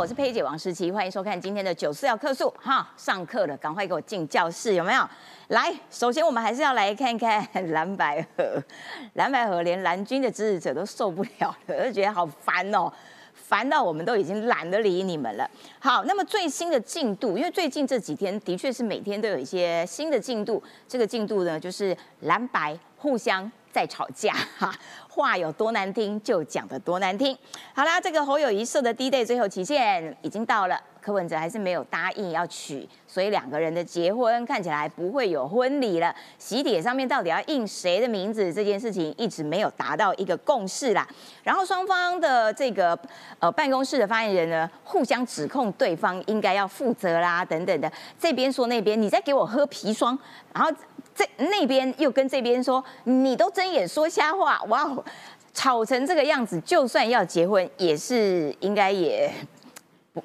我是佩姐王诗琪，欢迎收看今天的九四要客诉哈，上课了，赶快给我进教室，有没有？来，首先我们还是要来看看 蓝白河，蓝白河连蓝军的支持者都受不了了，就觉得好烦哦，烦到我们都已经懒得理你们了。好，那么最新的进度，因为最近这几天的确是每天都有一些新的进度，这个进度呢就是蓝白互相在吵架哈。话有多难听，就讲的多难听。好啦，这个侯友谊设的低 day 最后期限已经到了，柯文哲还是没有答应要娶，所以两个人的结婚看起来不会有婚礼了。喜帖上面到底要印谁的名字，这件事情一直没有达到一个共识啦。然后双方的这个呃办公室的发言人呢，互相指控对方应该要负责啦，等等的。这边说那边，你在给我喝砒霜，然后。这那边又跟这边说，你都睁眼说瞎话，哇，吵成这个样子，就算要结婚，也是应该也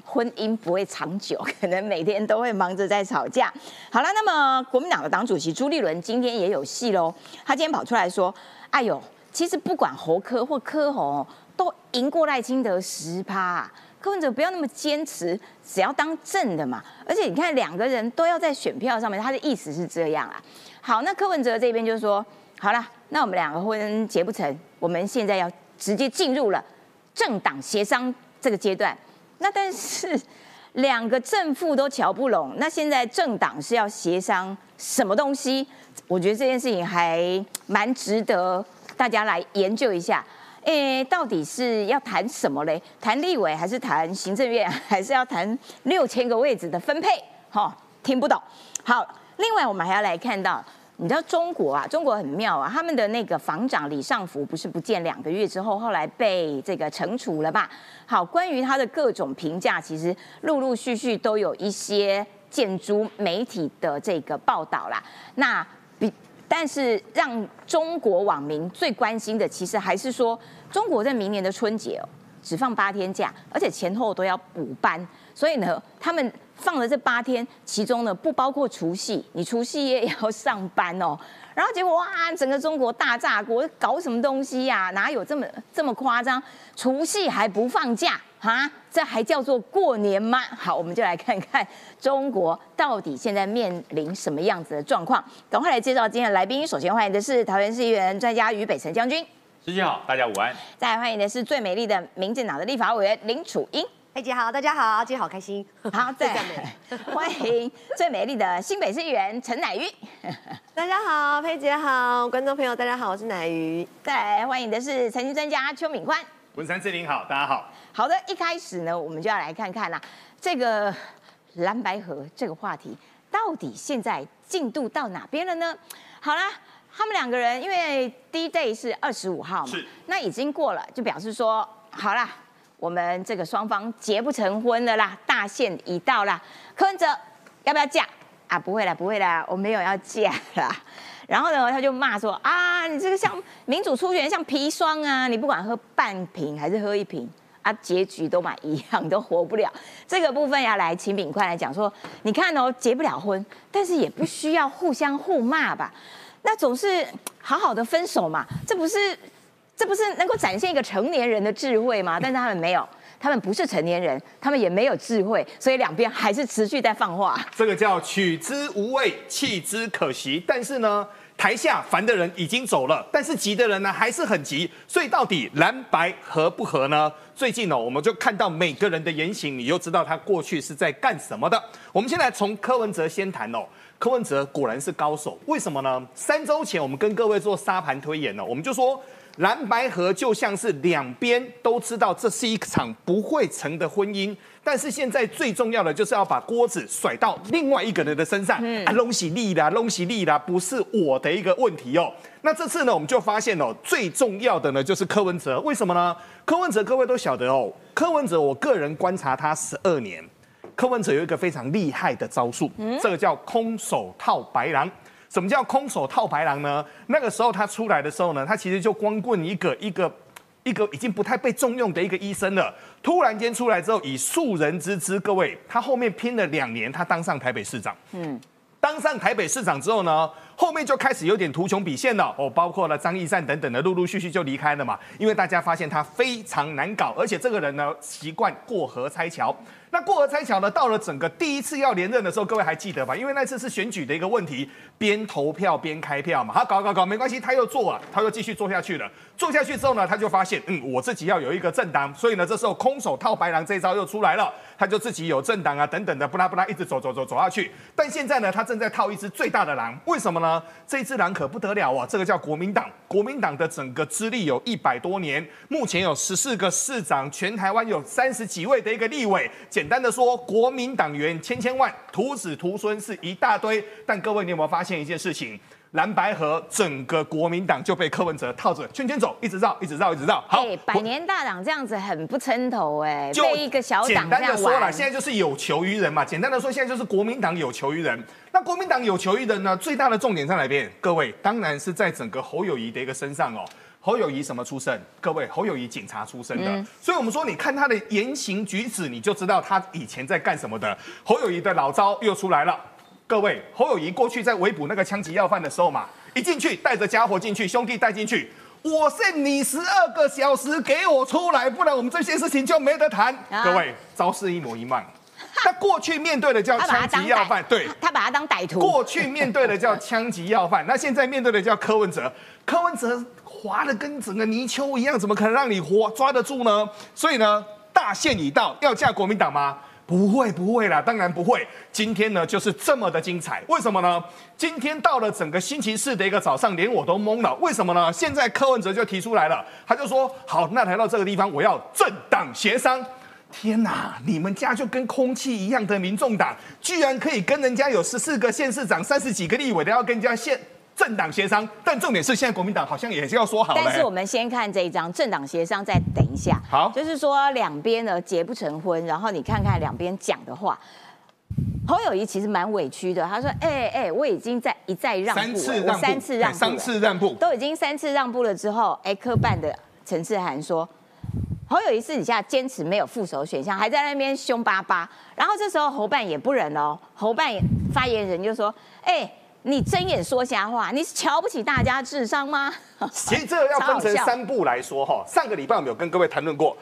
婚姻不会长久，可能每天都会忙着在吵架。好了，那么国民党的党主席朱立伦今天也有戏喽，他今天跑出来说，哎呦，其实不管侯科或科侯，都赢过赖清德十趴。柯文哲不要那么坚持，只要当正的嘛。而且你看，两个人都要在选票上面，他的意思是这样啊。好，那柯文哲这边就说，好了，那我们两个婚结不成，我们现在要直接进入了政党协商这个阶段。那但是 两个正副都瞧不拢，那现在政党是要协商什么东西？我觉得这件事情还蛮值得大家来研究一下。诶，到底是要谈什么嘞？谈立委还是谈行政院，还是要谈六千个位置的分配？哈，听不懂。好，另外我们还要来看到，你知道中国啊，中国很妙啊，他们的那个防长李尚福不是不见两个月之后，后来被这个惩处了吧？好，关于他的各种评价，其实陆陆续续都有一些建筑媒体的这个报道啦。那比。但是让中国网民最关心的，其实还是说，中国在明年的春节哦，只放八天假，而且前后都要补班，所以呢，他们放了这八天，其中呢不包括除夕，你除夕夜也要上班哦。然后结果哇，整个中国大炸锅，搞什么东西呀？哪有这么这么夸张？除夕还不放假？啊，这还叫做过年吗？好，我们就来看看中国到底现在面临什么样子的状况。赶快来介绍今天的来宾。首先欢迎的是桃园市议员专家于北辰将军，师姐好，大家午安。再来欢迎的是最美丽的民进党的立法委员林楚英，佩姐好，大家好，今天好开心。好，再欢迎最美丽的新北市议员陈乃瑜，大家好，佩姐好，观众朋友大家好，我是乃瑜。再来欢迎的是财经专家邱敏宽，文山志玲好，大家好。好的，一开始呢，我们就要来看看啦，这个蓝白河这个话题到底现在进度到哪边了呢？好啦，他们两个人因为第一 day 是二十五号嘛，那已经过了，就表示说好啦，我们这个双方结不成婚了啦，大限已到啦。柯文哲要不要嫁啊？不会啦，不会啦，我没有要嫁啦。然后呢，他就骂说啊，你这个像民主初选像砒霜啊，你不管喝半瓶还是喝一瓶。啊，结局都买一样，都活不了。这个部分要来请炳快来讲说，你看哦，结不了婚，但是也不需要互相互骂吧？那总是好好的分手嘛，这不是这不是能够展现一个成年人的智慧吗？但是他们没有，他们不是成年人，他们也没有智慧，所以两边还是持续在放话。这个叫取之无味，弃之可惜。但是呢？台下烦的人已经走了，但是急的人呢还是很急，所以到底蓝白合不合呢？最近呢，我们就看到每个人的言行，你就知道他过去是在干什么的。我们先来从柯文哲先谈哦，柯文哲果然是高手，为什么呢？三周前我们跟各位做沙盘推演呢，我们就说。蓝白河就像是两边都知道这是一场不会成的婚姻，但是现在最重要的就是要把锅子甩到另外一个人的身上。啊，隆喜利啦，隆喜利啦，不是我的一个问题哦。那这次呢，我们就发现哦，最重要的呢就是柯文哲，为什么呢？柯文哲各位都晓得哦，柯文哲我个人观察他十二年，柯文哲有一个非常厉害的招数，这个叫空手套白狼。什么叫空手套白狼呢？那个时候他出来的时候呢，他其实就光棍一个一个一个已经不太被重用的一个医生了。突然间出来之后，以庶人之姿，各位，他后面拼了两年，他当上台北市长。嗯，当上台北市长之后呢，后面就开始有点图穷匕见了哦，包括了张义善等等的，陆陆续续就离开了嘛，因为大家发现他非常难搞，而且这个人呢习惯过河拆桥。那过河拆桥呢？到了整个第一次要连任的时候，各位还记得吧？因为那次是选举的一个问题，边投票边开票嘛。他搞搞搞没关系，他又做了，他又继续做下去了。做下去之后呢，他就发现，嗯，我自己要有一个政党，所以呢，这时候空手套白狼这一招又出来了。他就自己有政党啊等等的，不拉不拉一直走走走走下去。但现在呢，他正在套一只最大的狼，为什么呢？这只狼可不得了啊！这个叫国民党，国民党的整个资历有一百多年，目前有十四个市长，全台湾有三十几位的一个立委。简单的说，国民党员千千万，徒子徒孙是一大堆。但各位，你有没有发现一件事情？蓝白河整个国民党就被柯文哲套着圈圈走，一直绕，一直绕，一直绕。好，百年大党这样子很不称头哎，被一个小党简单的说了，现在就是有求于人嘛。简单的说，现在就是国民党有求于人。那国民党有求于人呢？最大的重点在哪边？各位，当然是在整个侯友谊的一个身上哦。侯友谊什么出身？各位，侯友谊警察出身的，所以我们说，你看他的言行举止，你就知道他以前在干什么的。侯友谊的老招又出来了。各位，侯友谊过去在围捕那个枪击要犯的时候嘛，一进去带着家伙进去，兄弟带进去，我限你十二个小时给我出来，不然我们这些事情就没得谈。各位，招式一模一样。他过去面对的叫枪击要犯，对，他把他当歹徒。过去面对的叫枪击要犯，那现在面对的叫柯文哲。柯文哲滑的跟整个泥鳅一样，怎么可能让你活抓得住呢？所以呢，大限已到，要嫁国民党吗？不会不会啦，当然不会。今天呢，就是这么的精彩。为什么呢？今天到了整个星期四的一个早上，连我都懵了。为什么呢？现在柯文哲就提出来了，他就说：好，那来到这个地方，我要政党协商。天哪，你们家就跟空气一样的民众党，居然可以跟人家有十四个县市长、三十几个立委的要跟人家县。政党协商，但重点是现在国民党好像也是要说好。但是我们先看这一张政党协商，再等一下。好，就是说两边呢结不成婚，然后你看看两边讲的话，侯友谊其实蛮委屈的。他说：“哎哎，我已经在一再让步，我三次让步，三次让步，都已经三次让步了之后，哎，科办的陈志涵说，侯友谊私底下坚持没有副手选项，还在那边凶巴巴。然后这时候侯办也不忍哦，侯办发言人就说：哎。”你睁眼说瞎话，你是瞧不起大家智商吗？其实这个要分成三步来说哈。上个礼拜我们有跟各位谈论过，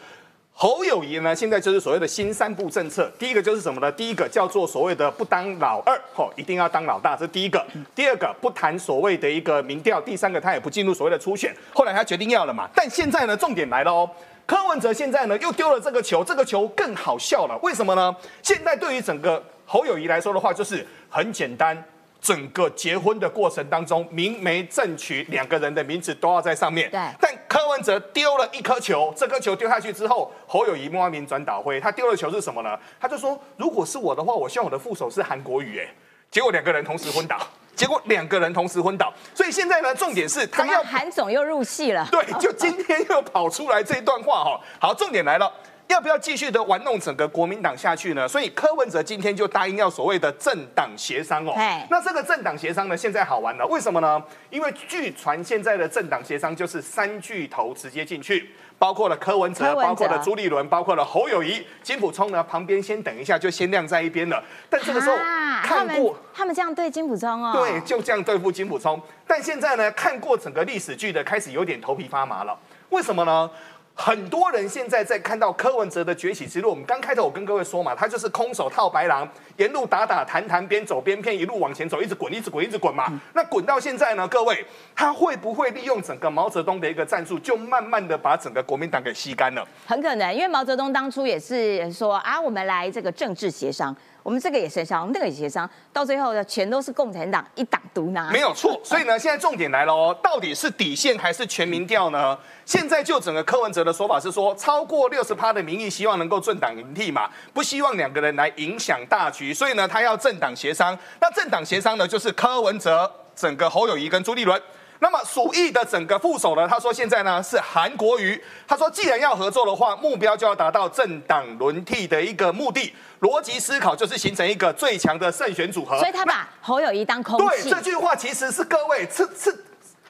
侯友谊呢，现在就是所谓的新三步政策。第一个就是什么呢？第一个叫做所谓的不当老二，吼，一定要当老大，这是第一个。第二个不谈所谓的一个民调，第三个他也不进入所谓的初选。后来他决定要了嘛。但现在呢，重点来了哦，柯文哲现在呢又丢了这个球，这个球更好笑了。为什么呢？现在对于整个侯友谊来说的话，就是很简单。整个结婚的过程当中，明媒正娶，两个人的名字都要在上面。对。但柯文哲丢了一颗球，这颗球丢下去之后，侯友谊莫名转倒灰。他丢的球是什么呢？他就说：“如果是我的话，我希望我的副手是韩国瑜。”哎，结果两个人同时昏倒。结果两个人同时昏倒。所以现在呢，重点是他要韩总又入戏了。对，就今天又跑出来这一段话哈。好，重点来了。要不要继续的玩弄整个国民党下去呢？所以柯文哲今天就答应要所谓的政党协商哦。那这个政党协商呢，现在好玩了，为什么呢？因为据传现在的政党协商就是三巨头直接进去，包括了柯文哲，包括了朱立伦，包括了侯友谊、金普聪呢，旁边先等一下就先晾在一边了。但这个时候看过他们这样对金普聪哦，对，就这样对付金普聪。但现在呢，看过整个历史剧的开始有点头皮发麻了，为什么呢？很多人现在在看到柯文哲的崛起之路。我们刚开头我跟各位说嘛，他就是空手套白狼，沿路打打谈谈，边走边骗，一路往前走，一直滚，一直滚，一直滚嘛。那滚到现在呢，各位，他会不会利用整个毛泽东的一个战术，就慢慢的把整个国民党给吸干了？很可能，因为毛泽东当初也是说啊，我们来这个政治协商。我们这个也协商，那个也协商，到最后呢，全都是共产党一党独拿。没有错，所以呢，现在重点来了哦，到底是底线还是全民调呢？现在就整个柯文哲的说法是说，超过六十趴的民意希望能够政党轮替嘛，不希望两个人来影响大局，所以呢，他要政党协商。那政党协商呢，就是柯文哲、整个侯友谊跟朱立伦。那么鼠疫的整个副手呢？他说现在呢是韩国瑜。他说既然要合作的话，目标就要达到政党轮替的一个目的。逻辑思考就是形成一个最强的胜选组合。所以他把侯友谊当空气。对，这句话其实是各位是是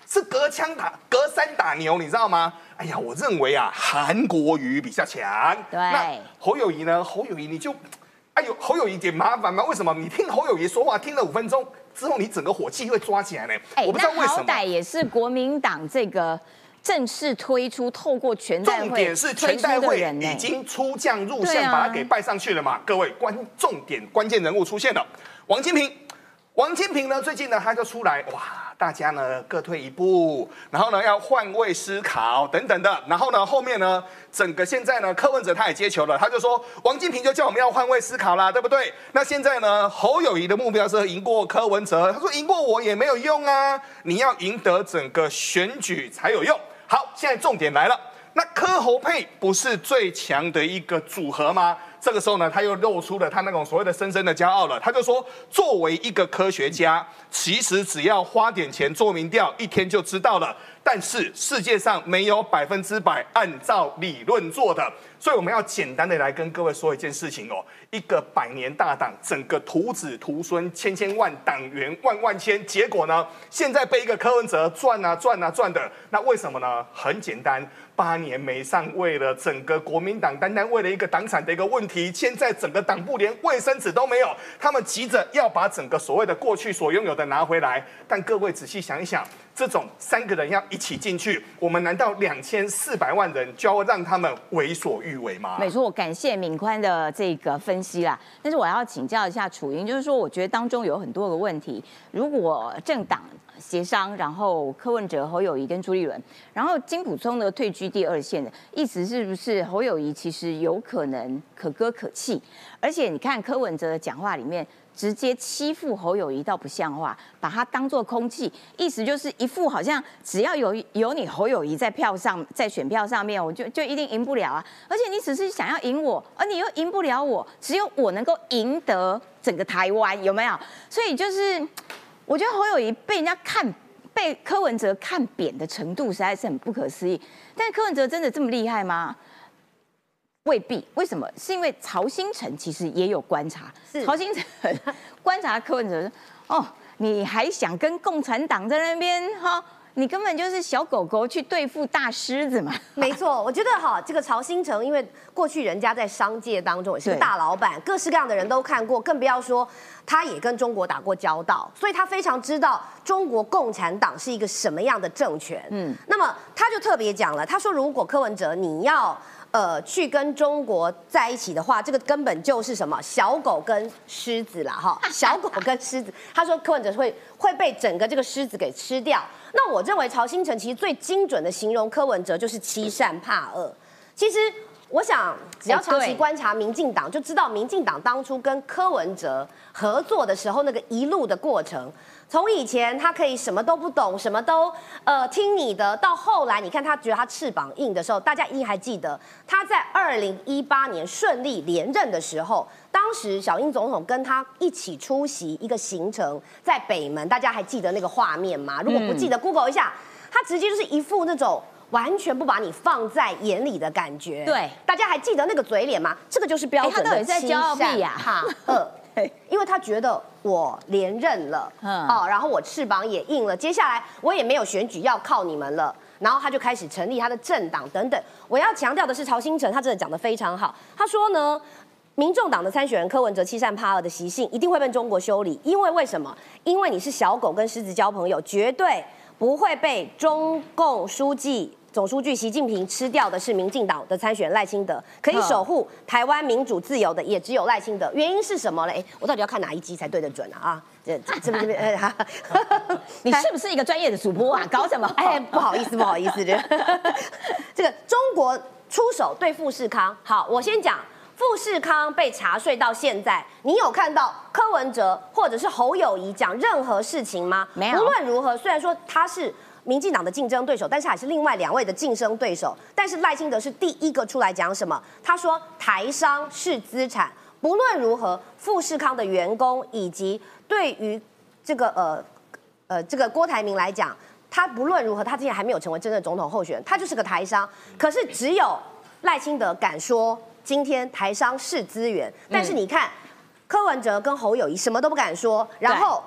是隔枪打隔山打牛，你知道吗？哎呀，我认为啊，韩国瑜比较强。对。那侯友谊呢？侯友谊你就。哎呦，侯友谊点麻烦吗？为什么？你听侯友谊说话听了五分钟之后，你整个火气会抓起来呢？哎我不知道为什么。好歹也是国民党这个正式推出，透过全代会重点是全代会已经出将入相，把他给拜上去了嘛？各位关重点关键人物出现了，王金平。王金平呢，最近呢他就出来，哇，大家呢各退一步，然后呢要换位思考等等的，然后呢后面呢整个现在呢柯文哲他也接球了，他就说王金平就叫我们要换位思考啦，对不对？那现在呢侯友谊的目标是赢过柯文哲，他说赢过我也没有用啊，你要赢得整个选举才有用。好，现在重点来了。那柯侯配不是最强的一个组合吗？这个时候呢，他又露出了他那种所谓的深深的骄傲了。他就说，作为一个科学家，其实只要花点钱做民调，一天就知道了。但是世界上没有百分之百按照理论做的，所以我们要简单的来跟各位说一件事情哦。一个百年大党，整个徒子徒孙千千万党员万万千，结果呢，现在被一个柯文哲赚啊赚啊赚的，那为什么呢？很简单。八年没上位了，整个国民党单单为了一个党产的一个问题，现在整个党部连卫生纸都没有，他们急着要把整个所谓的过去所拥有的拿回来。但各位仔细想一想，这种三个人要一起进去，我们难道两千四百万人就要让他们为所欲为吗？没错，我感谢敏宽的这个分析啦。但是我要请教一下楚英，就是说，我觉得当中有很多个问题。如果政党协商，然后柯文哲、侯友谊跟朱立伦，然后金普聪呢退居第二线的意思是不是侯友谊其实有可能可歌可泣？而且你看柯文哲的讲话里面。直接欺负侯友谊倒不像话，把他当做空气，意思就是一副好像只要有有你侯友谊在票上，在选票上面，我就就一定赢不了啊！而且你只是想要赢我，而你又赢不了我，只有我能够赢得整个台湾，有没有？所以就是我觉得侯友谊被人家看，被柯文哲看扁的程度实在是很不可思议。但柯文哲真的这么厉害吗？未必，为什么？是因为曹新成其实也有观察，曹新成观察柯文哲说：“哦，你还想跟共产党在那边哈？你根本就是小狗狗去对付大狮子嘛。”没错，我觉得哈，这个曹新成，因为过去人家在商界当中也是个大老板，各式各样的人都看过，更不要说他也跟中国打过交道，所以他非常知道中国共产党是一个什么样的政权。嗯，那么他就特别讲了，他说如果柯文哲你要。呃，去跟中国在一起的话，这个根本就是什么小狗跟狮子啦，哈，小狗跟狮子。他说柯文哲会会被整个这个狮子给吃掉。那我认为曹新成其实最精准的形容柯文哲就是欺善怕恶。其实我想，只要长期观察民进党，就知道民进党当初跟柯文哲合作的时候，那个一路的过程。从以前他可以什么都不懂，什么都呃听你的，到后来你看他觉得他翅膀硬的时候，大家一定还记得他在二零一八年顺利连任的时候，当时小英总统跟他一起出席一个行程，在北门，大家还记得那个画面吗？如果不记得，Google 一下，他直接就是一副那种完全不把你放在眼里的感觉。对，大家还记得那个嘴脸吗？这个就是标准的欺善怕恶。因为他觉得我连任了，嗯，哦，然后我翅膀也硬了，接下来我也没有选举要靠你们了，然后他就开始成立他的政党等等。我要强调的是，曹新成他真的讲得非常好，他说呢，民众党的参选人柯文哲欺善怕恶的习性一定会被中国修理，因为为什么？因为你是小狗跟狮子交朋友，绝对不会被中共书记。总书记习近平吃掉的是民进党的参选赖清德，可以守护台湾民主自由的也只有赖清德。原因是什么嘞？我到底要看哪一集才对得准啊？啊，这这边这边，哎，你是不是一个专业的主播啊？搞什么？哎，不好意思，不好意思，这这个中国出手对富士康。好，我先讲富士康被查税到现在，你有看到柯文哲或者是侯友谊讲任何事情吗？没有。无论如何，虽然说他是。民进党的竞争对手，但是还是另外两位的竞争对手。但是赖清德是第一个出来讲什么？他说台商是资产，不论如何，富士康的员工以及对于这个呃呃这个郭台铭来讲，他不论如何，他今天还没有成为真正总统候选人，他就是个台商。可是只有赖清德敢说今天台商是资源，但是你看柯文哲跟侯友谊什么都不敢说，然后。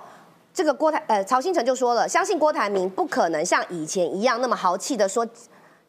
这个郭台呃曹新成就说了，相信郭台铭不可能像以前一样那么豪气的说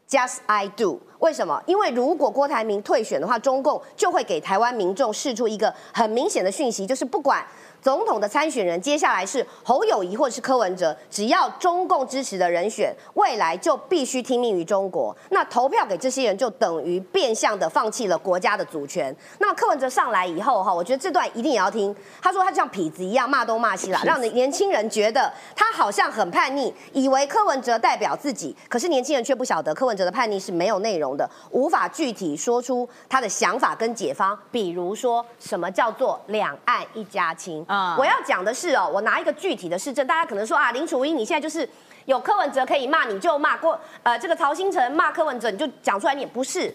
，Just I do，为什么？因为如果郭台铭退选的话，中共就会给台湾民众释出一个很明显的讯息，就是不管。总统的参选人接下来是侯友谊或是柯文哲，只要中共支持的人选，未来就必须听命于中国。那投票给这些人，就等于变相的放弃了国家的主权。那么柯文哲上来以后，哈，我觉得这段一定也要听。他说他像痞子一样骂东骂西啦，让年轻人觉得他好像很叛逆，以为柯文哲代表自己，可是年轻人却不晓得柯文哲的叛逆是没有内容的，无法具体说出他的想法跟解方。比如说什么叫做两岸一家亲？我要讲的是哦，我拿一个具体的市政，大家可能说啊，林楚英你现在就是有柯文哲可以骂，你就骂过呃这个曹新成骂柯文哲，你就讲出来，你也不是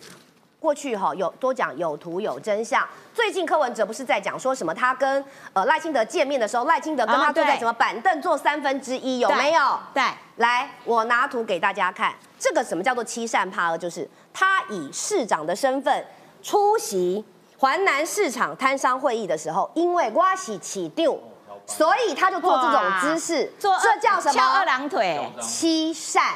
过去哈有多讲有图有真相。最近柯文哲不是在讲说什么？他跟呃赖清德见面的时候，赖清德跟他坐在什么板凳坐三分之一，有没有？对，来我拿图给大家看，这个什么叫做欺善怕恶？就是他以市长的身份出席。华南市场摊商会议的时候，因为瓜喜起丢，所以他就做这种姿势，做这叫什么？翘二郎腿，欺善。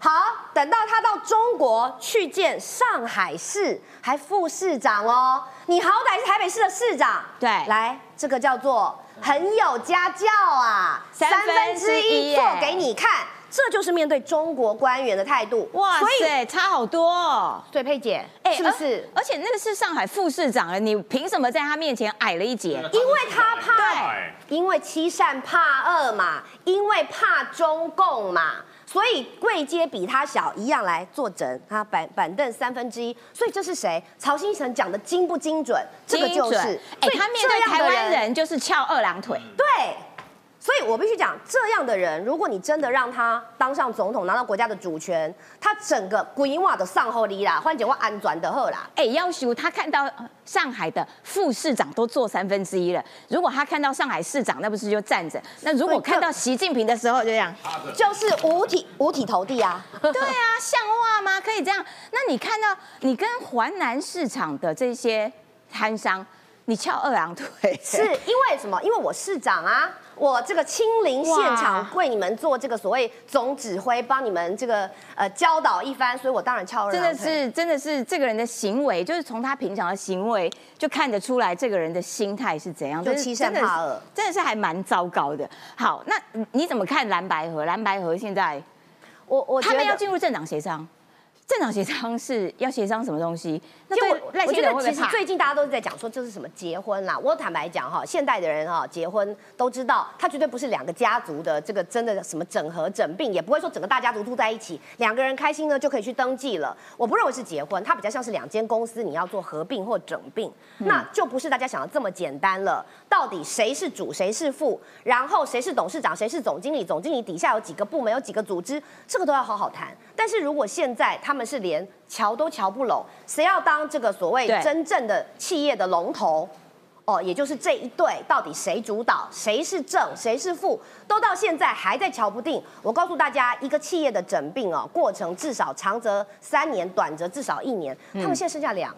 好，等到他到中国去见上海市，还副市长哦，你好歹是台北市的市长，对，来，这个叫做很有家教啊，三分之一做给你看。这就是面对中国官员的态度，哇塞，差好多哦。对，佩姐，哎，是不是？而且那个是上海副市长了，你凭什么在他面前矮了一截？因为他怕，因为欺善怕恶嘛，因为怕中共嘛，所以贵阶比他小一样来坐诊，他板板凳三分之一，所以这是谁？曹新成讲的精不精准？这个就是，哎，他面对台湾人就是翘二郎腿，对。所以我必须讲，这样的人，如果你真的让他当上总统，拿到国家的主权，他整个规划的上后力啦，换句话安转的后啦。哎，要求他看到上海的副市长都做三分之一了，如果他看到上海市长，那不是就站着？那如果看到习近平的时候，就这样，就是五体五体投地啊。对啊，像话吗？可以这样？那你看到你跟华南市场的这些摊商，你翘二郎腿，是因为什么？因为我市长啊。我这个亲临现场为你们做这个所谓总指挥，帮你们这个呃教导一番，所以我当然翘二真的是，真的是这个人的行为，就是从他平常的行为就看得出来，这个人的心态是怎样，就欺善怕恶，真的是还蛮糟糕的。好，那你怎么看蓝白河？蓝白河现在，我我他们要进入政党协商。政党协商是要协商什么东西？就我我觉得其实最近大家都是在讲说这是什么结婚啦。我坦白讲哈，现代的人哈结婚都知道，他绝对不是两个家族的这个真的什么整合整并，也不会说整个大家族住在一起，两个人开心呢就可以去登记了。我不认为是结婚，它比较像是两间公司你要做合并或整并，那就不是大家想的这么简单了。到底谁是主谁是副，然后谁是董事长谁是总经理，总经理底下有几个部门有几个组织，这个都要好好谈。但是如果现在他们是连瞧都瞧不拢，谁要当这个所谓真正的企业的龙头？哦，也就是这一对，到底谁主导，谁是正，谁是负，都到现在还在瞧不定。我告诉大家，一个企业的整病哦，过程至少长则三年，短则至少一年。他们现在剩下两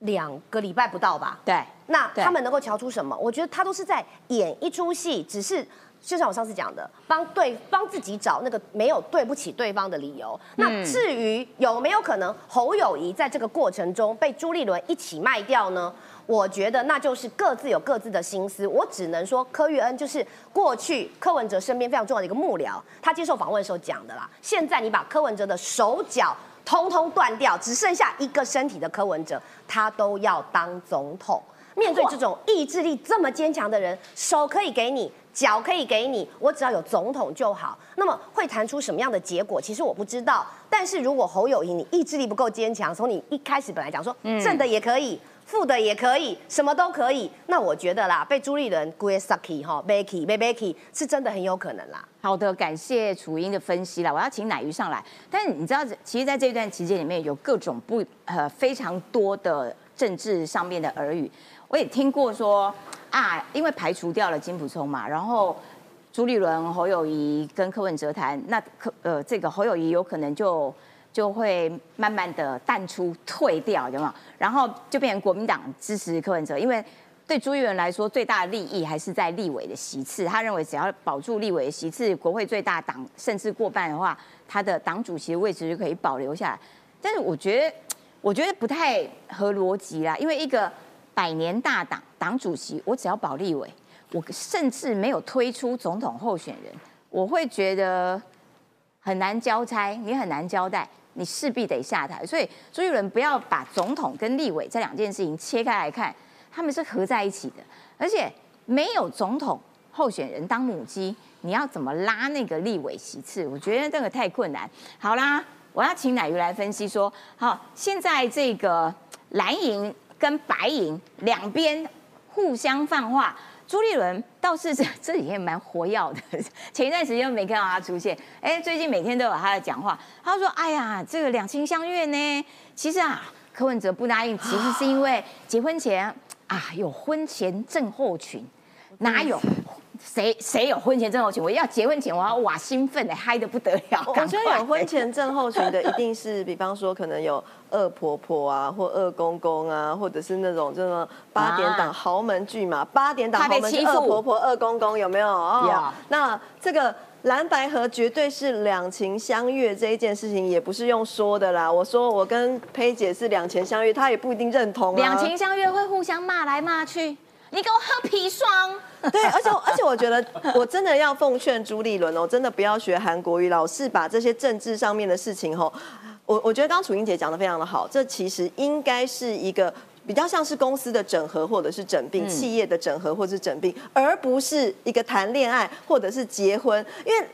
两个礼拜不到吧？对，那他们能够瞧出什么？我觉得他都是在演一出戏，只是。就像我上次讲的，帮对帮自己找那个没有对不起对方的理由。那至于有没有可能侯友谊在这个过程中被朱立伦一起卖掉呢？我觉得那就是各自有各自的心思。我只能说柯玉恩就是过去柯文哲身边非常重要的一个幕僚，他接受访问的时候讲的啦。现在你把柯文哲的手脚通通断掉，只剩下一个身体的柯文哲，他都要当总统。面对这种意志力这么坚强的人，手可以给你。脚可以给你，我只要有总统就好。那么会谈出什么样的结果？其实我不知道。但是如果侯友谊你意志力不够坚强，从你一开始本来讲说正的也可以，负的也可以，什么都可以，那我觉得啦，被朱立伦 g u s u c k y 哈 Becky Becky 是真的很有可能啦。好的，感谢楚英的分析啦。我要请奶鱼上来。但是你知道，其实在这段期间里面有各种不呃非常多的政治上面的耳语，我也听过说。啊，因为排除掉了金普聪嘛，然后朱立伦、侯友谊跟柯文哲谈，那柯呃这个侯友谊有可能就就会慢慢的淡出、退掉，有没有？然后就变成国民党支持柯文哲，因为对朱立伦来说，最大的利益还是在立委的席次，他认为只要保住立委的席次，国会最大党甚至过半的话，他的党主席的位置就可以保留下来。但是我觉得，我觉得不太合逻辑啦，因为一个百年大党党主席，我只要保立委，我甚至没有推出总统候选人，我会觉得很难交差，你很难交代，你势必得下台。所以朱一伦不要把总统跟立委这两件事情切开来看，他们是合在一起的，而且没有总统候选人当母鸡，你要怎么拉那个立委席次？我觉得这个太困难。好啦，我要请乃瑜来分析说，好，现在这个蓝营跟白银两边互相放话。朱立伦倒是这这几天蛮活跃的，前一段时间没看到他出现，哎，最近每天都有他的讲话。他说：“哎呀，这个两情相悦呢，其实啊，柯文哲不答应，其实是因为结婚前啊有婚前症候群，哪有？”谁谁有婚前症候群？我要结婚前，我要哇兴奋的嗨的不得了。我觉得有婚前症候群的，一定是比方说可能有二婆婆啊，或二公公啊，或者是那种这种八点档豪门剧嘛。八点档豪门二婆婆、二公公有没有？有。那这个蓝白河绝对是两情相悦这一件事情，也不是用说的啦。我说我跟佩姐是两情相悦，她也不一定认同。两情相悦会互相骂来骂去。你给我喝砒霜。对，而且 而且我觉得，我真的要奉劝朱立伦哦，真的不要学韩国瑜，老是把这些政治上面的事情吼，我我觉得刚刚楚英姐讲的非常的好，这其实应该是一个比较像是公司的整合或者是整并，企业的整合或者是整并，而不是一个谈恋爱或者是结婚，因为。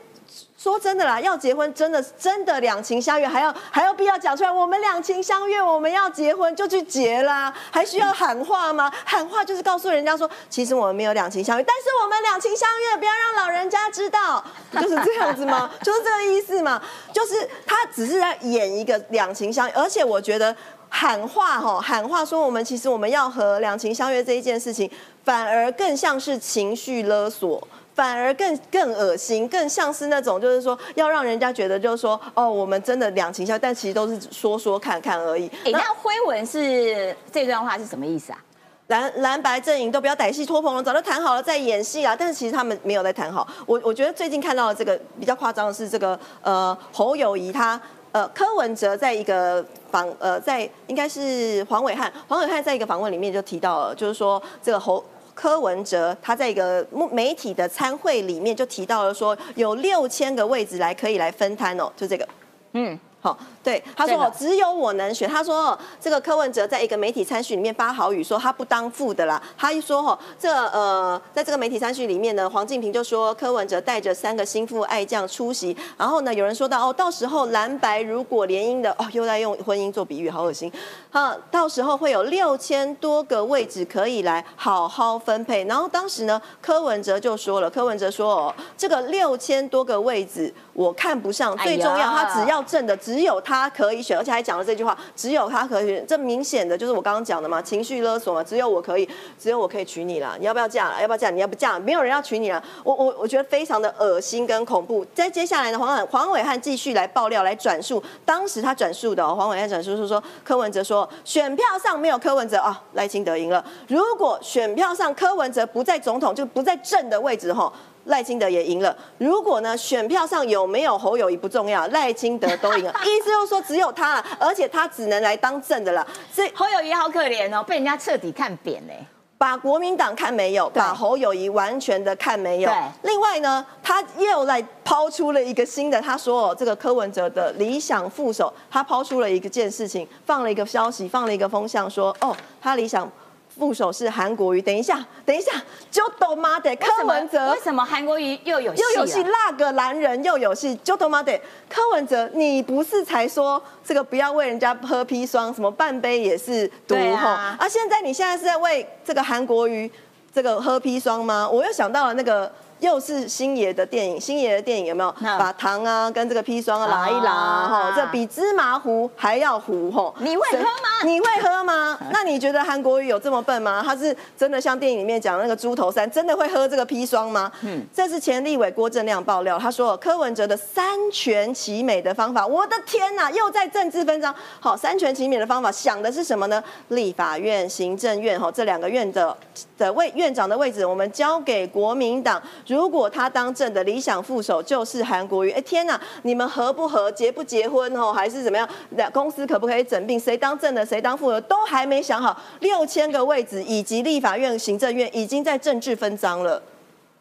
说真的啦，要结婚真的真的两情相悦，还要还要必要讲出来？我们两情相悦，我们要结婚就去结啦，还需要喊话吗？喊话就是告诉人家说，其实我们没有两情相悦，但是我们两情相悦，不要让老人家知道，就是这样子吗？就是这个意思吗？就是他只是在演一个两情相悦，而且我觉得喊话哈，喊话说我们其实我们要和两情相悦这一件事情，反而更像是情绪勒索。反而更更恶心，更像是那种，就是说要让人家觉得，就是说，哦，我们真的两情相，但其实都是说说看看而已。哎，那辉文是这段话是什么意思啊？蓝蓝白阵营都不要歹戏拖棚了，早就谈好了在演戏啊。但是其实他们没有在谈好。我我觉得最近看到的这个比较夸张的是这个呃侯友谊他呃柯文哲在一个访呃在应该是黄伟汉黄伟汉在一个访问里面就提到了，就是说这个侯。柯文哲他在一个媒体的参会里面就提到了说，有六千个位置来可以来分摊哦，就这个，嗯。好，对，他说哦，只有我能选。他说这个柯文哲在一个媒体参叙里面发好语，说他不当副的啦。他一说哦，这呃，在这个媒体参叙里面呢，黄敬平就说柯文哲带着三个心腹爱将出席。然后呢，有人说到哦，到时候蓝白如果联姻的哦，又在用婚姻做比喻，好恶心。哈，到时候会有六千多个位置可以来好好分配。然后当时呢，柯文哲就说了，柯文哲说哦，这个六千多个位置我看不上，最重要他只要挣的只。只有他可以选，而且还讲了这句话：只有他可以选。这明显的就是我刚刚讲的嘛，情绪勒索嘛。只有我可以，只有我可以娶你了。你要不要嫁了？要不要嫁？你要不嫁？没有人要娶你了。我我我觉得非常的恶心跟恐怖。在接下来呢，黄黄伟汉继续来爆料，来转述当时他转述的黄伟汉转述是说，柯文哲说选票上没有柯文哲啊，赖清德赢了。如果选票上柯文哲不在总统，就不在正的位置哈。赖清德也赢了。如果呢，选票上有没有侯友谊不重要，赖清德都赢了。意思就是说，只有他了，而且他只能来当正的了。所以侯友谊好可怜哦，被人家彻底看扁嘞。把国民党看没有，把侯友谊完全的看没有。另外呢，他又来抛出了一个新的，他说哦，这个柯文哲的理想副手，他抛出了一个件事情，放了一个消息，放了一个风向，说哦，他理想。副手是韩国瑜，等一下，等一下，就斗妈的柯文哲，为什么韩国瑜又有又有戏？那个男人又有戏，就斗妈的柯文哲，你不是才说这个不要为人家喝砒霜，什么半杯也是毒哈？啊，现在你现在是在为这个韩国瑜这个喝砒霜吗？我又想到了那个。又是星爷的电影，星爷的电影有没有把糖啊跟这个砒霜啊拉一拉哈？这比芝麻糊还要糊哈？你会喝吗？你会喝吗？那你觉得韩国瑜有这么笨吗？他是真的像电影里面讲那个猪头山，真的会喝这个砒霜吗？嗯，这是前立委郭正亮爆料，他说柯文哲的三全其美的方法，我的天哪，又在政治分章。好，三全其美的方法想的是什么呢？立法院、行政院哈这两个院的的位院长的位置，我们交给国民党。如果他当政的理想副手就是韩国瑜，哎天哪，你们合不合、结不结婚哦，还是怎么样？两公司可不可以整并？谁当政的，谁当副的，都还没想好。六千个位置以及立法院、行政院已经在政治分赃了。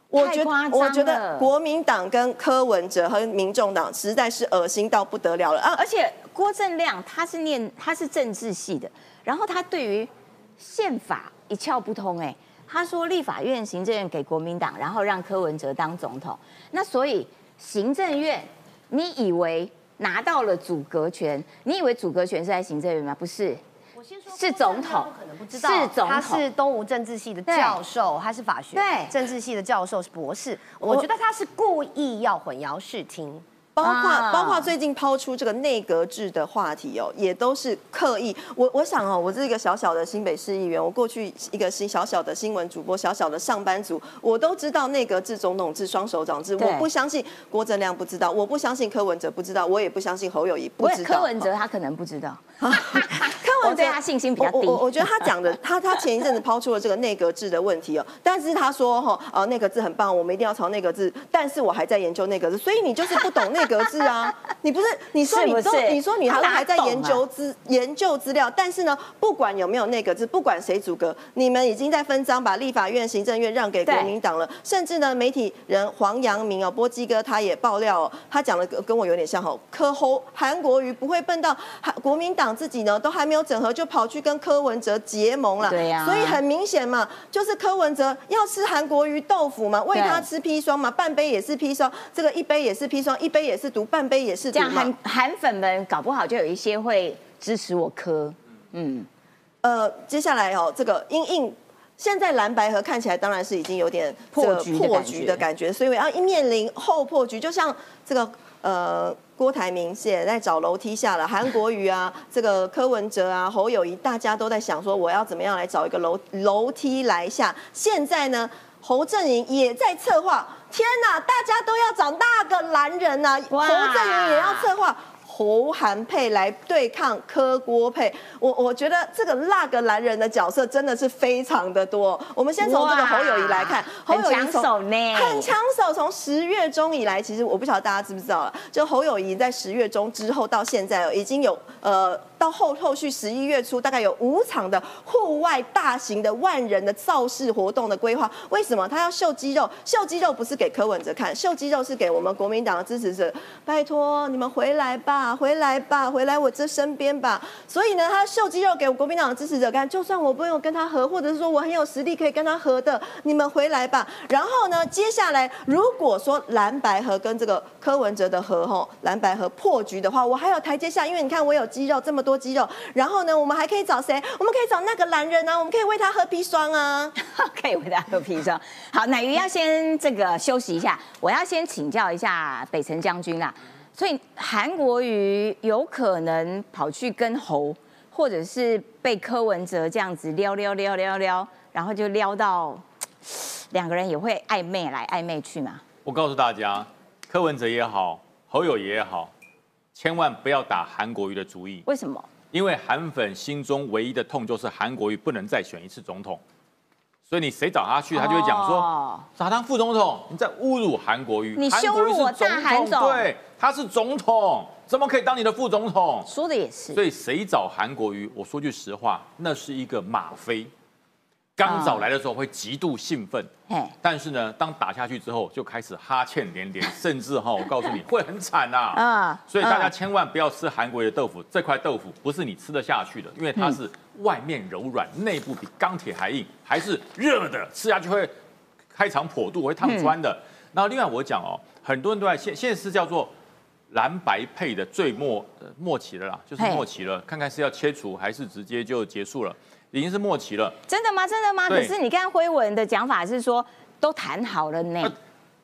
我觉得，我觉得国民党跟柯文哲和民众党实在是恶心到不得了了啊！而且郭正亮他是念他是政治系的，然后他对于宪法一窍不通哎。他说立法院、行政院给国民党，然后让柯文哲当总统。那所以行政院，你以为拿到了阻隔权？你以为阻隔权是在行政院吗？不是，我先说是总统，可能不知道，是总统，他是东吴政治系的教授，他是法学对政治系的教授，是博士。我觉得他是故意要混淆视听。包括包括最近抛出这个内阁制的话题哦，也都是刻意。我我想哦，我是一个小小的新北市议员，我过去一个新小小的新闻主播，小小的上班族，我都知道内阁制、总统制、双手掌制。我不相信郭正亮不知道，我不相信柯文哲不知道，我也不相信侯友谊不知道。柯文哲他可能不知道。柯文哲他信心比较低。我我觉得他讲的，他他前一阵子抛出了这个内阁制的问题哦，但是他说哈，呃，内阁制很棒，我们一定要朝内阁制，但是我还在研究内阁制，所以你就是不懂内阁制啊？你不是你说你都你说你还还在研究资研究资料，但是呢，不管有没有内阁制，不管谁组阁，你们已经在分赃，把立法院、行政院让给国民党了，甚至呢，媒体人黄阳明哦，波基哥他也爆料，他讲的跟我有点像哈，柯侯韩国瑜不会笨到韩国民党自己呢都还没有整合，就跑去跟柯文哲结盟了，对呀，所以很明显嘛，就是柯文哲要吃韩国瑜豆腐嘛，喂他吃砒霜嘛，半杯也是砒霜，这个一杯也是砒霜，一杯也是读，半杯也是这样，韩韩粉们搞不好就有一些会支持我柯，嗯，呃，接下来哦，这个因应现在蓝白河看起来当然是已经有点破局破局的感觉，所以要一面临后破局，就像这个呃郭台铭现在在找楼梯下了，韩国瑜啊，这个柯文哲啊，侯友谊，大家都在想说我要怎么样来找一个楼楼梯来下，现在呢，侯正营也在策划。天呐，大家都要找那个男人呐！侯正宇也要策划侯韩配来对抗柯郭配。我我觉得这个那个男人的角色真的是非常的多。我们先从这个侯友谊来看，很抢手呢，很抢手。从十月中以来，其实我不晓得大家知不知道了，就侯友谊在十月中之后到现在已经有呃。到后后续十一月初，大概有五场的户外大型的万人的造势活动的规划。为什么他要秀肌肉？秀肌肉不是给柯文哲看，秀肌肉是给我们国民党的支持者。拜托你们回来吧，回来吧，回来我这身边吧。所以呢，他秀肌肉给国民党的支持者看。就算我不用跟他合，或者是说我很有实力可以跟他合的，你们回来吧。然后呢，接下来如果说蓝白合跟这个柯文哲的合吼，蓝白合破局的话，我还有台阶下，因为你看我有肌肉这么多。肌肉，然后呢，我们还可以找谁？我们可以找那个男人啊，我们可以喂他喝砒霜啊，可以喂他喝砒霜。好，奶鱼要先这个休息一下，我要先请教一下北辰将军啦。所以韩国瑜有可能跑去跟侯，或者是被柯文哲这样子撩撩撩撩撩，然后就撩到两个人也会暧昧来暧昧去嘛？我告诉大家，柯文哲也好，侯友也好。千万不要打韩国瑜的主意。为什么？因为韩粉心中唯一的痛就是韩国瑜不能再选一次总统，所以你谁找他去，他就会讲说，找当副总统，你在侮辱韩国瑜。你羞辱我大韩总。对，他是总统，怎么可以当你的副总统？说的也是。所以谁找韩国瑜？我说句实话，那是一个吗啡。刚找来的时候会极度兴奋，但是呢，当打下去之后就开始哈欠连连，甚至哈，我告诉你会很惨呐。啊，所以大家千万不要吃韩国的豆腐，这块豆腐不是你吃得下去的，因为它是外面柔软，内部比钢铁还硬，还是热的，吃下去会开肠破肚，会烫穿的。然后另外我讲哦，很多人都在现现在是叫做蓝白配的最末末期了啦，就是末期了，看看是要切除还是直接就结束了。已经是末期了，真的吗？真的吗？可是你看辉文的讲法是说都谈好了呢。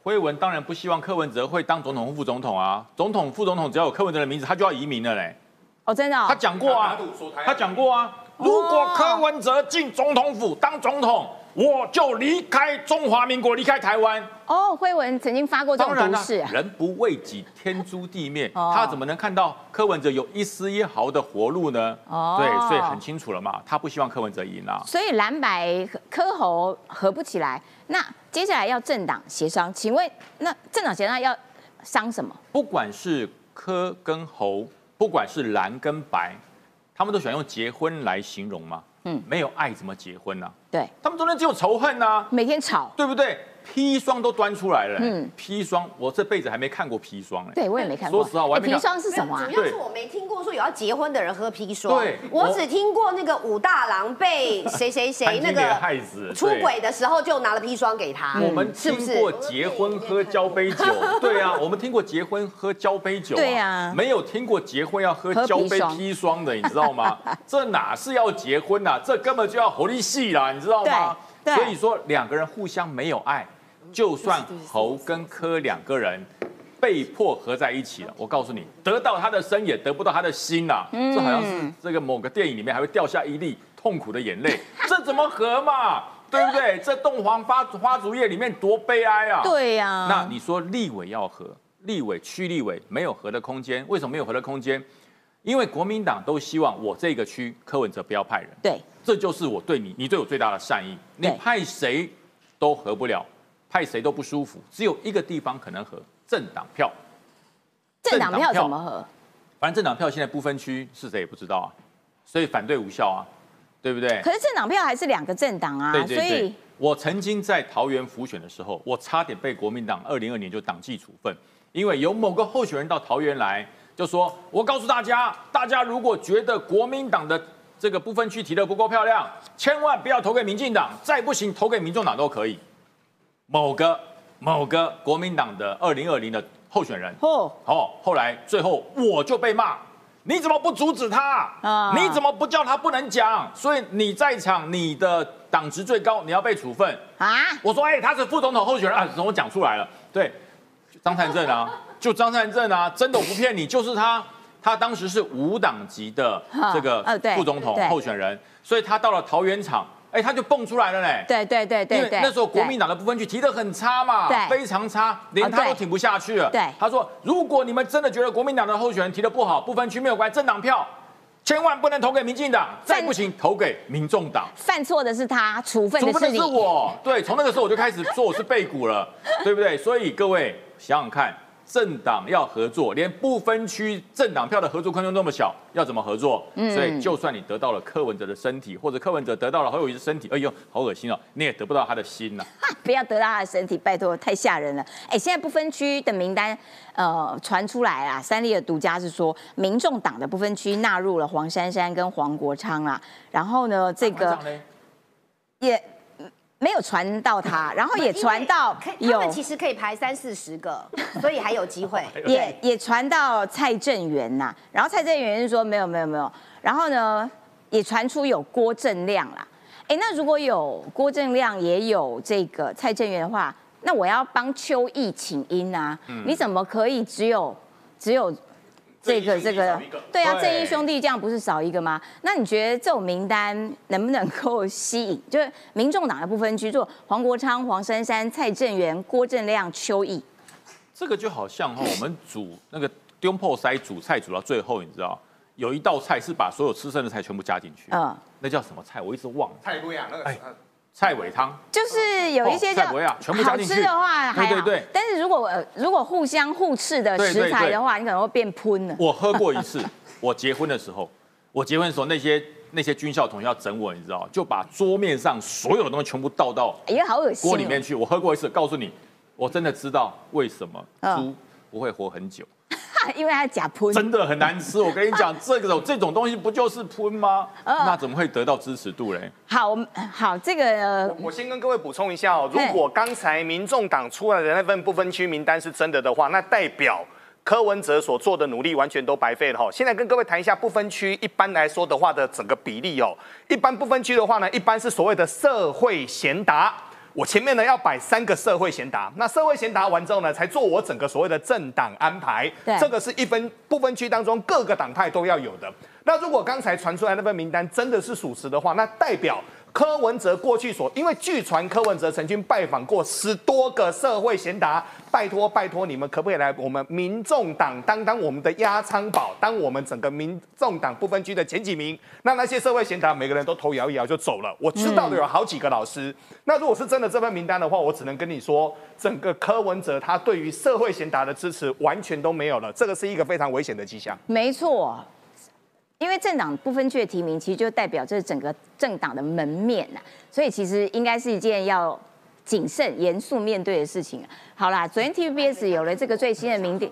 辉文当然不希望柯文哲会当总统副总统啊，总统副总统只要有柯文哲的名字，他就要移民了嘞。哦，真的？他讲过啊，他讲过啊，如果柯文哲进总统府当总统。我就离开中华民国，离开台湾。哦，辉文曾经发过这种毒誓。人不为己，天诛地灭。他怎么能看到柯文哲有一丝一毫的活路呢？哦，对，所以很清楚了嘛，他不希望柯文哲赢啊。所以蓝白柯侯合不起来，那接下来要政党协商，请问那政党协商要商什么？不管是柯跟侯，不管是蓝跟白，他们都喜欢用结婚来形容吗？嗯，没有爱怎么结婚呢？对，他们中间只有仇恨呐，每天吵，对不对？砒霜都端出来了，嗯，砒霜，我这辈子还没看过砒霜哎，对我也没看过。说实话，我还没。砒霜是什么？主要是我没听过说有要结婚的人喝砒霜。对，我只听过那个武大郎被谁谁谁 那个害死，出轨的时候就拿了砒霜给他。我们听过结婚喝交杯酒，对啊，我们听过结婚喝交杯酒，对啊，没有听过结婚要喝交杯砒霜的，你知道吗？这哪是要结婚呐？这根本就要活力戏啦，你知道吗？所以说两个人互相没有爱。就算侯跟柯两个人被迫合在一起了，我告诉你，得到他的身也得不到他的心呐。这好像是这个某个电影里面还会掉下一粒痛苦的眼泪，这怎么合嘛？对不对？这洞房花花烛夜里面多悲哀啊！对呀。那你说立委要合，立委区立委没有合的空间，为什么没有合的空间？因为国民党都希望我这个区柯文哲不要派人。对，这就是我对你，你对我最大的善意。你派谁都合不了。派谁都不舒服，只有一个地方可能和政党票。政党票怎么和？反正政党票现在不分区是谁也不知道啊，所以反对无效啊，对不对？可是政党票还是两个政党啊，所以我曾经在桃园浮选的时候，我差点被国民党二零二年就党纪处分，因为有某个候选人到桃园来，就说我告诉大家，大家如果觉得国民党的这个不分区提的不够漂亮，千万不要投给民进党，再不行投给民众党都可以。某个某个国民党的二零二零的候选人，哦，好，后来最后我就被骂，你怎么不阻止他？啊，你怎么不叫他不能讲？所以你在场，你的党职最高，你要被处分啊！我说，哎，他是副总统候选人啊，怎么讲出来了？对，张善政啊，就张善政啊，真的我不骗你，就是他，他当时是无党籍的这个副总统候选人，所以他到了桃园场。哎，他就蹦出来了嘞！对对对对，因为那时候国民党的不分区提的很差嘛，非常差，连他都挺不下去了。对，他说：“如果你们真的觉得国民党的候选人提的不好，不分区没有关，政党票千万不能投给民进党，再不行投给民众党。”犯错的是他，处分的是是我。对，从那个时候我就开始说我是背骨了，对不对？所以各位想想看。政党要合作，连不分区政党票的合作空间那么小，要怎么合作？所以就算你得到了柯文哲的身体，或者柯文哲得到了侯友谊的身体，哎呦，好恶心哦！你也得不到他的心呐！不要得到他的身体，拜托，太吓人了！哎，现在不分区的名单，呃，传出来啊，三立的独家是说，民众党的不分区纳入了黄珊珊跟黄国昌啦，然后呢，这个也。没有传到他，然后也传到有，他们其实可以排三四十个，所以还有机会。也也传到蔡正元呐，然后蔡正元是说没有没有没有，然后呢也传出有郭正亮啦。哎，那如果有郭正亮也有这个蔡正元的话，那我要帮邱毅请缨啊，你怎么可以只有只有？这个这个，对啊，正义兄弟这样不是少一个吗？那你觉得这种名单能不能够吸引？就是民众党的部分去做黄国昌、黄珊珊、蔡正元、郭正亮、邱毅。这个就好像哈，我们煮那个丢破塞煮菜煮到最后，你知道有一道菜是把所有吃剩的菜全部加进去，嗯，那叫什么菜？我一直忘了。菜不一样，那个。菜尾汤就是有一些叫好吃的话，对对对。但是如果如果互相互斥的食材的话，你可能会变喷了。我喝过一次，我结婚的时候，我结婚的时候那些那些军校同学要整我，你知道就把桌面上所有的东西全部倒到哎呀好恶心锅里面去。我喝过一次，告诉你，我真的知道为什么猪不会活很久。因为它假喷，真的很难吃。我跟你讲，这种这种东西不就是喷吗？那怎么会得到支持度嘞？好，好，这个我先跟各位补充一下哦。如果刚才民众党出来的那份不分区名单是真的的话，那代表柯文哲所做的努力完全都白费了哈。现在跟各位谈一下不分区一般来说的话的整个比例哦。一般不分区的话呢，一般是所谓的社会贤达。我前面呢要摆三个社会贤达，那社会贤达完之后呢，才做我整个所谓的政党安排。对，这个是一分不分区当中各个党派都要有的。那如果刚才传出来那份名单真的是属实的话，那代表柯文哲过去所，因为据传柯文哲曾经拜访过十多个社会贤达，拜托拜托你们可不可以来我们民众党当当我们的压舱宝，当我们整个民众党不分区的前几名？那那些社会贤达每个人都头摇一摇就走了。我知道的有好几个老师。那如果是真的这份名单的话，我只能跟你说，整个柯文哲他对于社会贤达的支持完全都没有了，这个是一个非常危险的迹象。没错。因为政党不分区的提名，其实就代表这整个政党的门面呐，所以其实应该是一件要谨慎、严肃面对的事情啊。好啦，昨天 TVBS 有了这个最新的民调。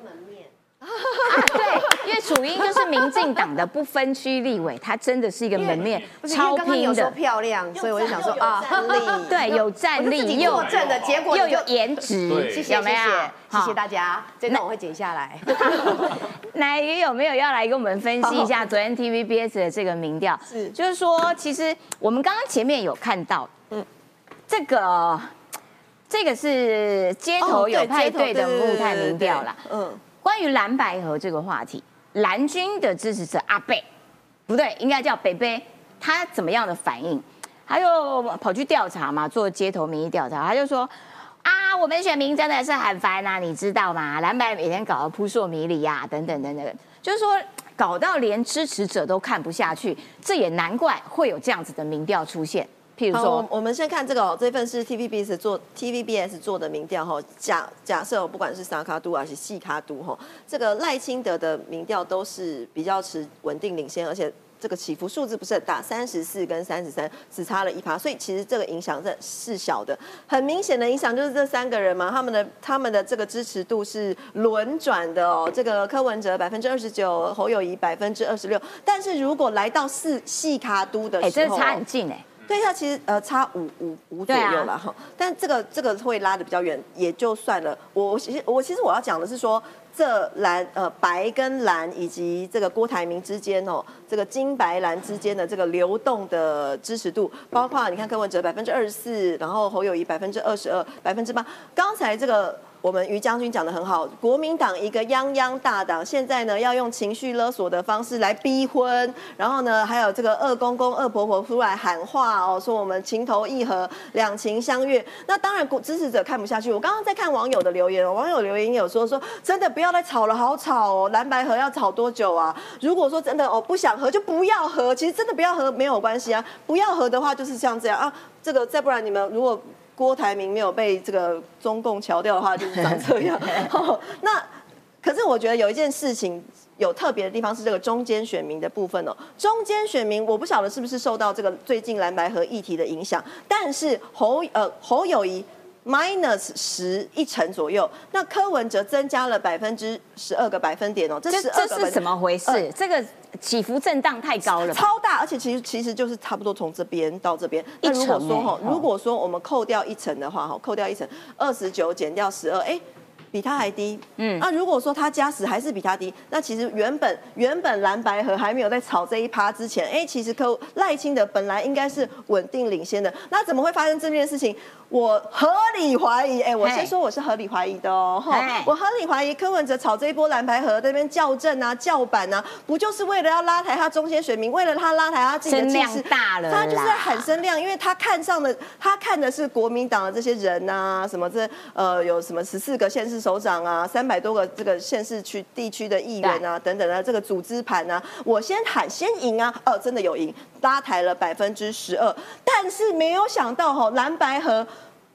啊，对，因为楚英就是民进党的不分区立委，他真的是一个门面 超拼的，漂亮，所以我就想说啊，对，有战力又正的结果又有颜值，谢谢谢谢谢谢大家，这段我会剪下来。奶鱼有没有要来跟我们分析一下昨天 TVBS 的这个民调？是，就是说，其实我们刚刚前面有看到，嗯，这个这个是街头有派对的木炭民调啦，嗯。关于蓝白河这个话题，蓝军的支持者阿贝，不对，应该叫北北，他怎么样的反应？他又跑去调查嘛，做街头民意调查，他就说啊，我们选民真的是很烦呐，你知道吗？蓝白每天搞得扑朔迷离呀，等等等等，就是说搞到连支持者都看不下去，这也难怪会有这样子的民调出现。譬如说，我们先看这个哦，这份是 TVBS 做 TVBS 做的民调哈。假假设不管是沙卡都还是细卡都哈，这个赖清德的民调都是比较持稳定领先，而且这个起伏数字不是很大，三十四跟三十三只差了一趴，所以其实这个影响是是小的。很明显的影响就是这三个人嘛，他们的他们的这个支持度是轮转的哦。这个柯文哲百分之二十九，侯友谊百分之二十六，但是如果来到四细卡都的时候，哎，这差很近哎。对，它其实呃差五五五左右了哈，但这个这个会拉的比较远，也就算了。我其实我其实我要讲的是说，这蓝呃白跟蓝以及这个郭台铭之间哦，这个金白蓝之间的这个流动的支持度，包括你看柯文哲百分之二十四，然后侯友谊百分之二十二，百分之八。刚才这个。我们于将军讲的很好，国民党一个泱泱大党，现在呢要用情绪勒索的方式来逼婚，然后呢还有这个二公公、二婆婆出来喊话哦，说我们情投意合、两情相悦。那当然支持者看不下去。我刚刚在看网友的留言，网友留言有说说真的不要再吵了，好吵哦，蓝白河要吵多久啊？如果说真的哦不想和就不要和，其实真的不要和没有关系啊，不要和的话就是像这样啊，这个再不然你们如果。郭台铭没有被这个中共调掉的话，就是长这样。那可是我觉得有一件事情有特别的地方是这个中间选民的部分哦。中间选民我不晓得是不是受到这个最近蓝白河议题的影响，但是侯呃侯友谊。Minus 十一成左右，那柯文哲增加了百分之十二个百分点哦，这是这是怎么回事？这个起伏震荡太高了，超大，而且其实其实就是差不多从这边到这边。那如果说哈，如果说我们扣掉一层的话哈，扣掉一层，二十九减掉十二，哎。比它还低，嗯，那如果说它加十还是比它低，那其实原本原本蓝白河还没有在炒这一趴之前，哎，其实柯赖清德本来应该是稳定领先的，那怎么会发生这件事情？我合理怀疑，哎，我先说我是合理怀疑的哦，哈，我合理怀疑柯文哲炒这一波蓝白河那边校正啊、叫板啊，不就是为了要拉抬他中间选民，为了他拉抬他自己的声量大了，他就是在喊声量，因为他看上的他看的是国民党的这些人啊，什么这呃有什么十四个县市。首长啊，三百多个这个县市区地区的议员啊，等等的这个组织盘啊，我先喊先赢啊，哦，真的有赢，拉抬了百分之十二，但是没有想到哈，蓝白和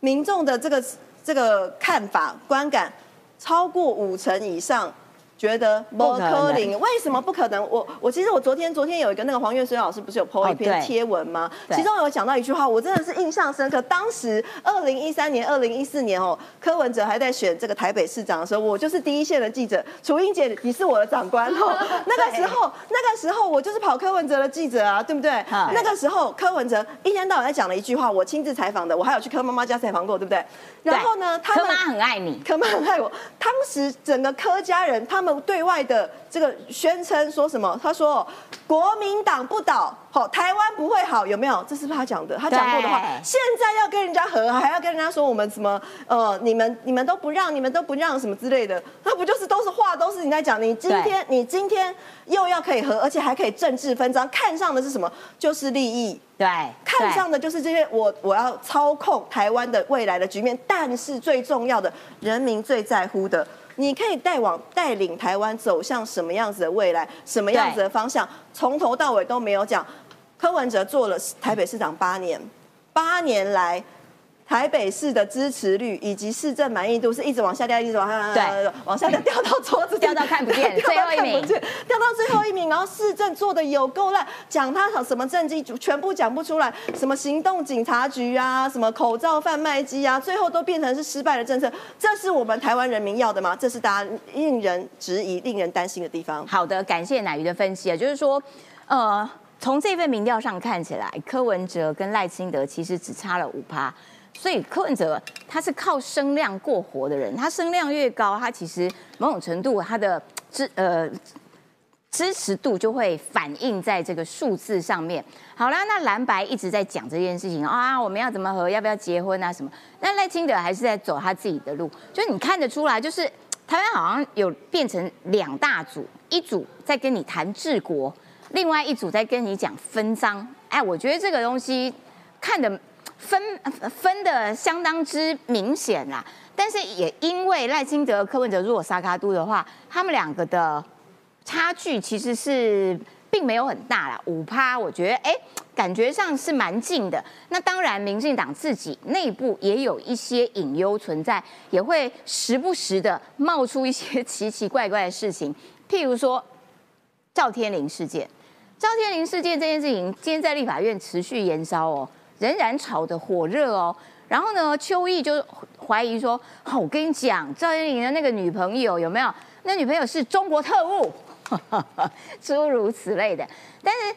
民众的这个这个看法观感超过五成以上。觉得不可能，为什么不可能？我我其实我昨天昨天有一个那个黄月水老师不是有 po 一篇贴文吗？其中有讲到一句话，我真的是印象深刻。当时二零一三年、二零一四年哦，柯文哲还在选这个台北市长的时候，我就是第一线的记者。楚英姐，你是我的长官哦。那个时候，那个时候我就是跑柯文哲的记者啊，对不对？那个时候柯文哲一天到晚在讲了一句话，我亲自采访的，我还有去柯妈妈家采访过，对不对？然后呢，柯妈很爱你，柯妈很爱我。当时整个柯家人他们。对外的这个宣称说什么？他说国民党不倒，好，台湾不会好，有没有？这是他讲的，他讲过的话。现在要跟人家和，还要跟人家说我们什么？呃，你们你们都不让，你们都不让什么之类的，那不就是都是话，都是你在讲？你今天你今天又要可以和，而且还可以政治分赃，看上的是什么？就是利益。对，看上的就是这些，我我要操控台湾的未来的局面。但是最重要的，人民最在乎的。你可以带往带领台湾走向什么样子的未来，什么样子的方向，从头到尾都没有讲。柯文哲做了台北市长八年，八年来。台北市的支持率以及市政满意度是一直往下掉，一直往下，对，往下掉，掉到桌子，掉到看不见，最后一名，掉到最后一名。然后市政做的有够烂，讲他什么政绩全部讲不出来，什么行动警察局啊，什么口罩贩卖机啊，最后都变成是失败的政策。这是我们台湾人民要的吗？这是大家令人质疑、令人担心的地方。好的，感谢乃瑜的分析啊，就是说，呃，从这份民调上看起来，柯文哲跟赖清德其实只差了五趴。所以柯文哲他是靠声量过活的人，他声量越高，他其实某种程度他的支呃支持度就会反映在这个数字上面。好啦，那蓝白一直在讲这件事情啊，我们要怎么和，要不要结婚啊什么？那赖清德还是在走他自己的路，就你看得出来，就是台湾好像有变成两大组，一组在跟你谈治国，另外一组在跟你讲分赃。哎，我觉得这个东西看的。分分的相当之明显啦，但是也因为赖清德、柯文哲如果沙卡都的话，他们两个的差距其实是并没有很大啦，五趴，我觉得哎，感觉上是蛮近的。那当然，民进党自己内部也有一些隐忧存在，也会时不时的冒出一些奇奇怪怪的事情，譬如说赵天麟事件。赵天麟事件这件事情，今天在立法院持续延烧哦。仍然炒得火热哦，然后呢，邱毅就怀疑说：“好，我跟你讲，赵天麟的那个女朋友有没有？那女朋友是中国特务，诸如此类的。”但是，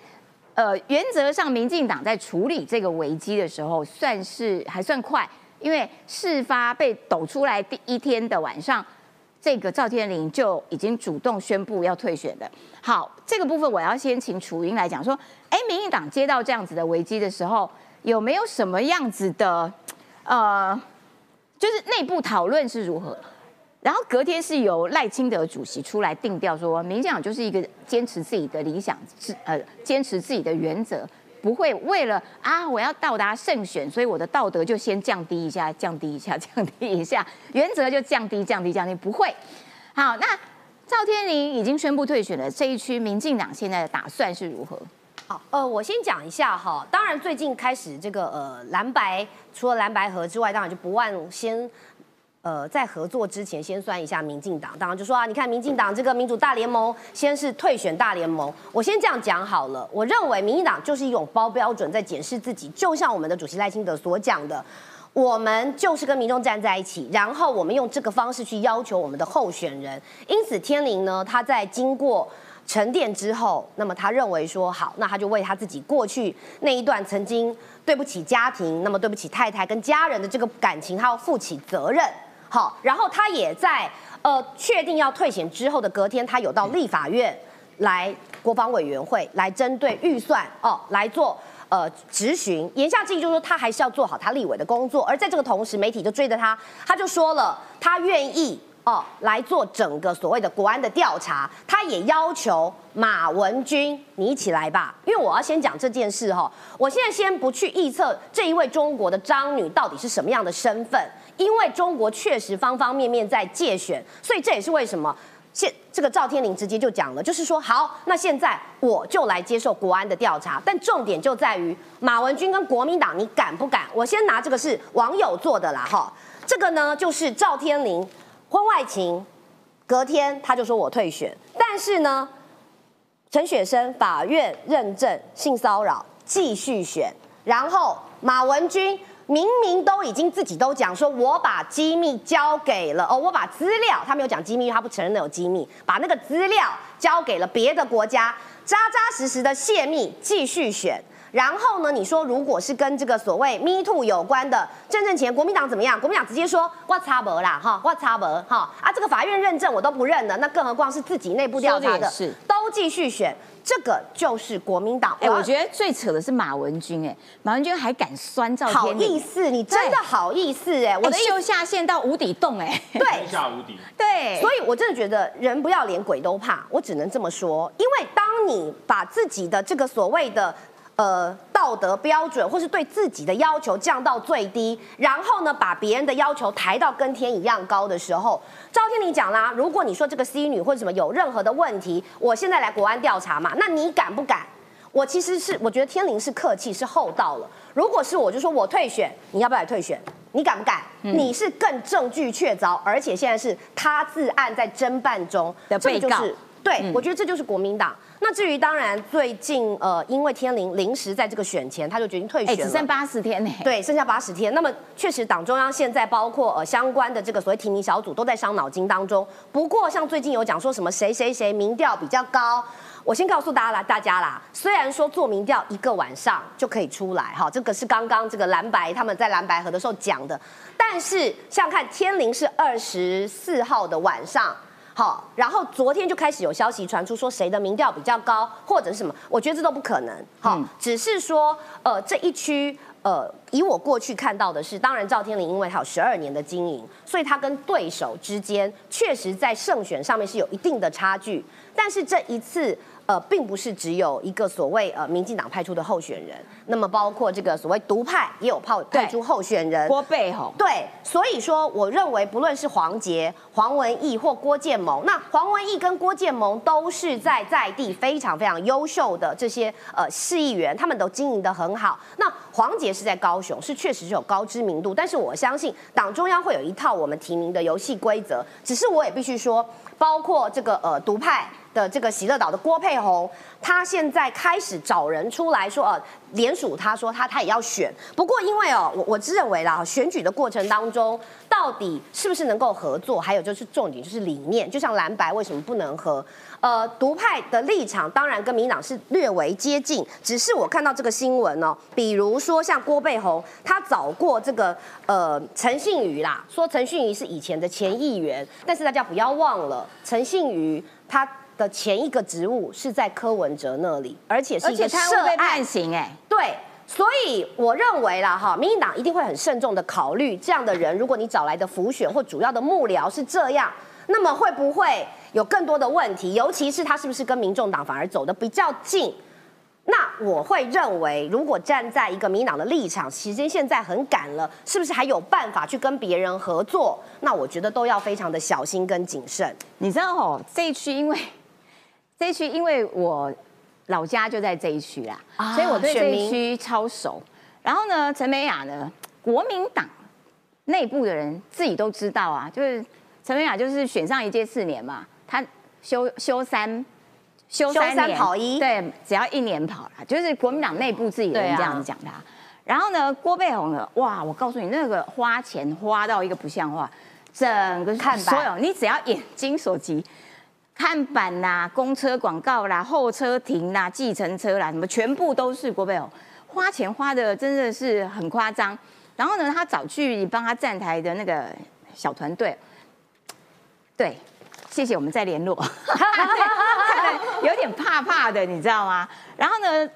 呃，原则上，民进党在处理这个危机的时候，算是还算快，因为事发被抖出来第一天的晚上，这个赵天麟就已经主动宣布要退选的。好，这个部分我要先请楚英来讲说：“哎，民进党接到这样子的危机的时候。”有没有什么样子的，呃，就是内部讨论是如何？然后隔天是由赖清德主席出来定调，说民进党就是一个坚持自己的理想，是呃坚持自己的原则，不会为了啊我要到达胜选，所以我的道德就先降低一下，降低一下，降低一下，原则就降低，降低，降低，不会。好，那赵天麟已经宣布退选了，这一区民进党现在的打算是如何？好，呃，我先讲一下哈。当然，最近开始这个呃蓝白，除了蓝白合之外，当然就不忘先，呃，在合作之前先算一下民进党。当然就说啊，你看民进党这个民主大联盟，先是退选大联盟。我先这样讲好了。我认为民进党就是一种包标准在检视自己，就像我们的主席赖清德所讲的，我们就是跟民众站在一起，然后我们用这个方式去要求我们的候选人。因此，天灵呢，他在经过。沉淀之后，那么他认为说好，那他就为他自己过去那一段曾经对不起家庭，那么对不起太太跟家人的这个感情，他要负起责任。好，然后他也在呃确定要退险之后的隔天，他有到立法院来国防委员会来针对预算哦来做呃质询。言下之意就是说，他还是要做好他立委的工作。而在这个同时，媒体就追着他，他就说了，他愿意。哦，来做整个所谓的国安的调查，他也要求马文君，你一起来吧，因为我要先讲这件事哈。我现在先不去预测这一位中国的张女到底是什么样的身份，因为中国确实方方面面在借选，所以这也是为什么现这个赵天麟直接就讲了，就是说好，那现在我就来接受国安的调查，但重点就在于马文君跟国民党，你敢不敢？我先拿这个是网友做的啦哈，这个呢就是赵天麟。婚外情，隔天他就说我退选，但是呢，陈雪生法院认证性骚扰继续选，然后马文君明明都已经自己都讲说，我把机密交给了哦，我把资料他没有讲机密，他不承认有机密，把那个资料交给了别的国家，扎扎实实的泄密继续选。然后呢，你说如果是跟这个所谓 Me Too 有关的，郑正前国民党怎么样？国民党直接说我差不啦，哈，我差不哈啊，这个法院认证我都不认了，那更何况是自己内部调查的，是都继续选。这个就是国民党。哎，我觉得最扯的是马文君，哎，马文君还敢酸赵天林，好意思，你真的好意思，哎，我的秀下限到无底洞，哎，对，下无底，对，所以我真的觉得人不要脸，鬼都怕，我只能这么说，因为当你把自己的这个所谓的。呃，道德标准或是对自己的要求降到最低，然后呢，把别人的要求抬到跟天一样高的时候，赵天林讲啦，如果你说这个 C 女或者什么有任何的问题，我现在来国安调查嘛，那你敢不敢？我其实是我觉得天林是客气是厚道了，如果是我就说我退选，你要不要来退选？你敢不敢？你是更证据确凿，而且现在是他自案在侦办中的被告。对，我觉得这就是国民党。那至于当然，最近呃，因为天灵临时在这个选前，他就决定退选了，只剩八十天呢。对，剩下八十天。那么确实，党中央现在包括呃相关的这个所谓提名小组都在伤脑筋当中。不过像最近有讲说什么谁谁谁民调比较高，我先告诉大家啦，大家啦，虽然说做民调一个晚上就可以出来，哈，这个是刚刚这个蓝白他们在蓝白河的时候讲的，但是像看天灵是二十四号的晚上。好，然后昨天就开始有消息传出，说谁的民调比较高，或者是什么？我觉得这都不可能。好，只是说，呃，这一区，呃，以我过去看到的是，当然赵天麟因为他有十二年的经营，所以他跟对手之间确实在胜选上面是有一定的差距。但是这一次。呃，并不是只有一个所谓呃民进党派出的候选人，那么包括这个所谓独派也有派派出候选人郭背吼。对，所以说我认为不论是黄杰、黄文义或郭建盟，那黄文义跟郭建盟都是在在地非常非常优秀的这些呃市议员，他们都经营的很好。那黄杰是在高雄，是确实是有高知名度，但是我相信党中央会有一套我们提名的游戏规则，只是我也必须说，包括这个呃独派。的这个喜乐岛的郭佩红，他现在开始找人出来说，呃，联署，他说他他也要选。不过因为哦，我我自认为啦，选举的过程当中，到底是不是能够合作，还有就是重点就是理念，就像蓝白为什么不能合？呃，独派的立场当然跟民党是略为接近，只是我看到这个新闻哦，比如说像郭佩红，他找过这个呃陈信宇啦，说陈信宇是以前的前议员，但是大家不要忘了，陈信宇他。的前一个职务是在柯文哲那里，而且是一个涉案判刑哎，对，所以我认为啦哈，民进党一定会很慎重的考虑这样的人，如果你找来的辅选或主要的幕僚是这样，那么会不会有更多的问题？尤其是他是不是跟民众党反而走的比较近？那我会认为，如果站在一个民党的立场，时间现在很赶了，是不是还有办法去跟别人合作？那我觉得都要非常的小心跟谨慎。你知道哦，这一区因为。这一区因为我老家就在这一区啦，所以我对这一区超熟。然后呢，陈美雅呢，国民党内部的人自己都知道啊，就是陈美雅就是选上一届四年嘛，她休休三休三年跑一，对，只要一年跑了，就是国民党内部自己人这样子讲他。然后呢，郭贝红呢，哇，我告诉你，那个花钱花到一个不像话，整个看所有你只要眼睛所及。看板啦，公车广告啦，候车亭啦，计程车啦，什么全部都是国贝哦，花钱花的真的是很夸张。然后呢，他找去帮他站台的那个小团队，对，谢谢，我们再联络。有点怕怕的，你知道吗？然后呢，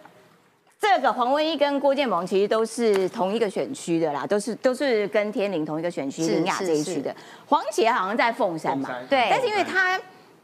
这个黄文一跟郭建盟其实都是同一个选区的啦，都是都是跟天林同一个选区，林雅这一区的。黄杰好像在凤山嘛，对，但是因为他。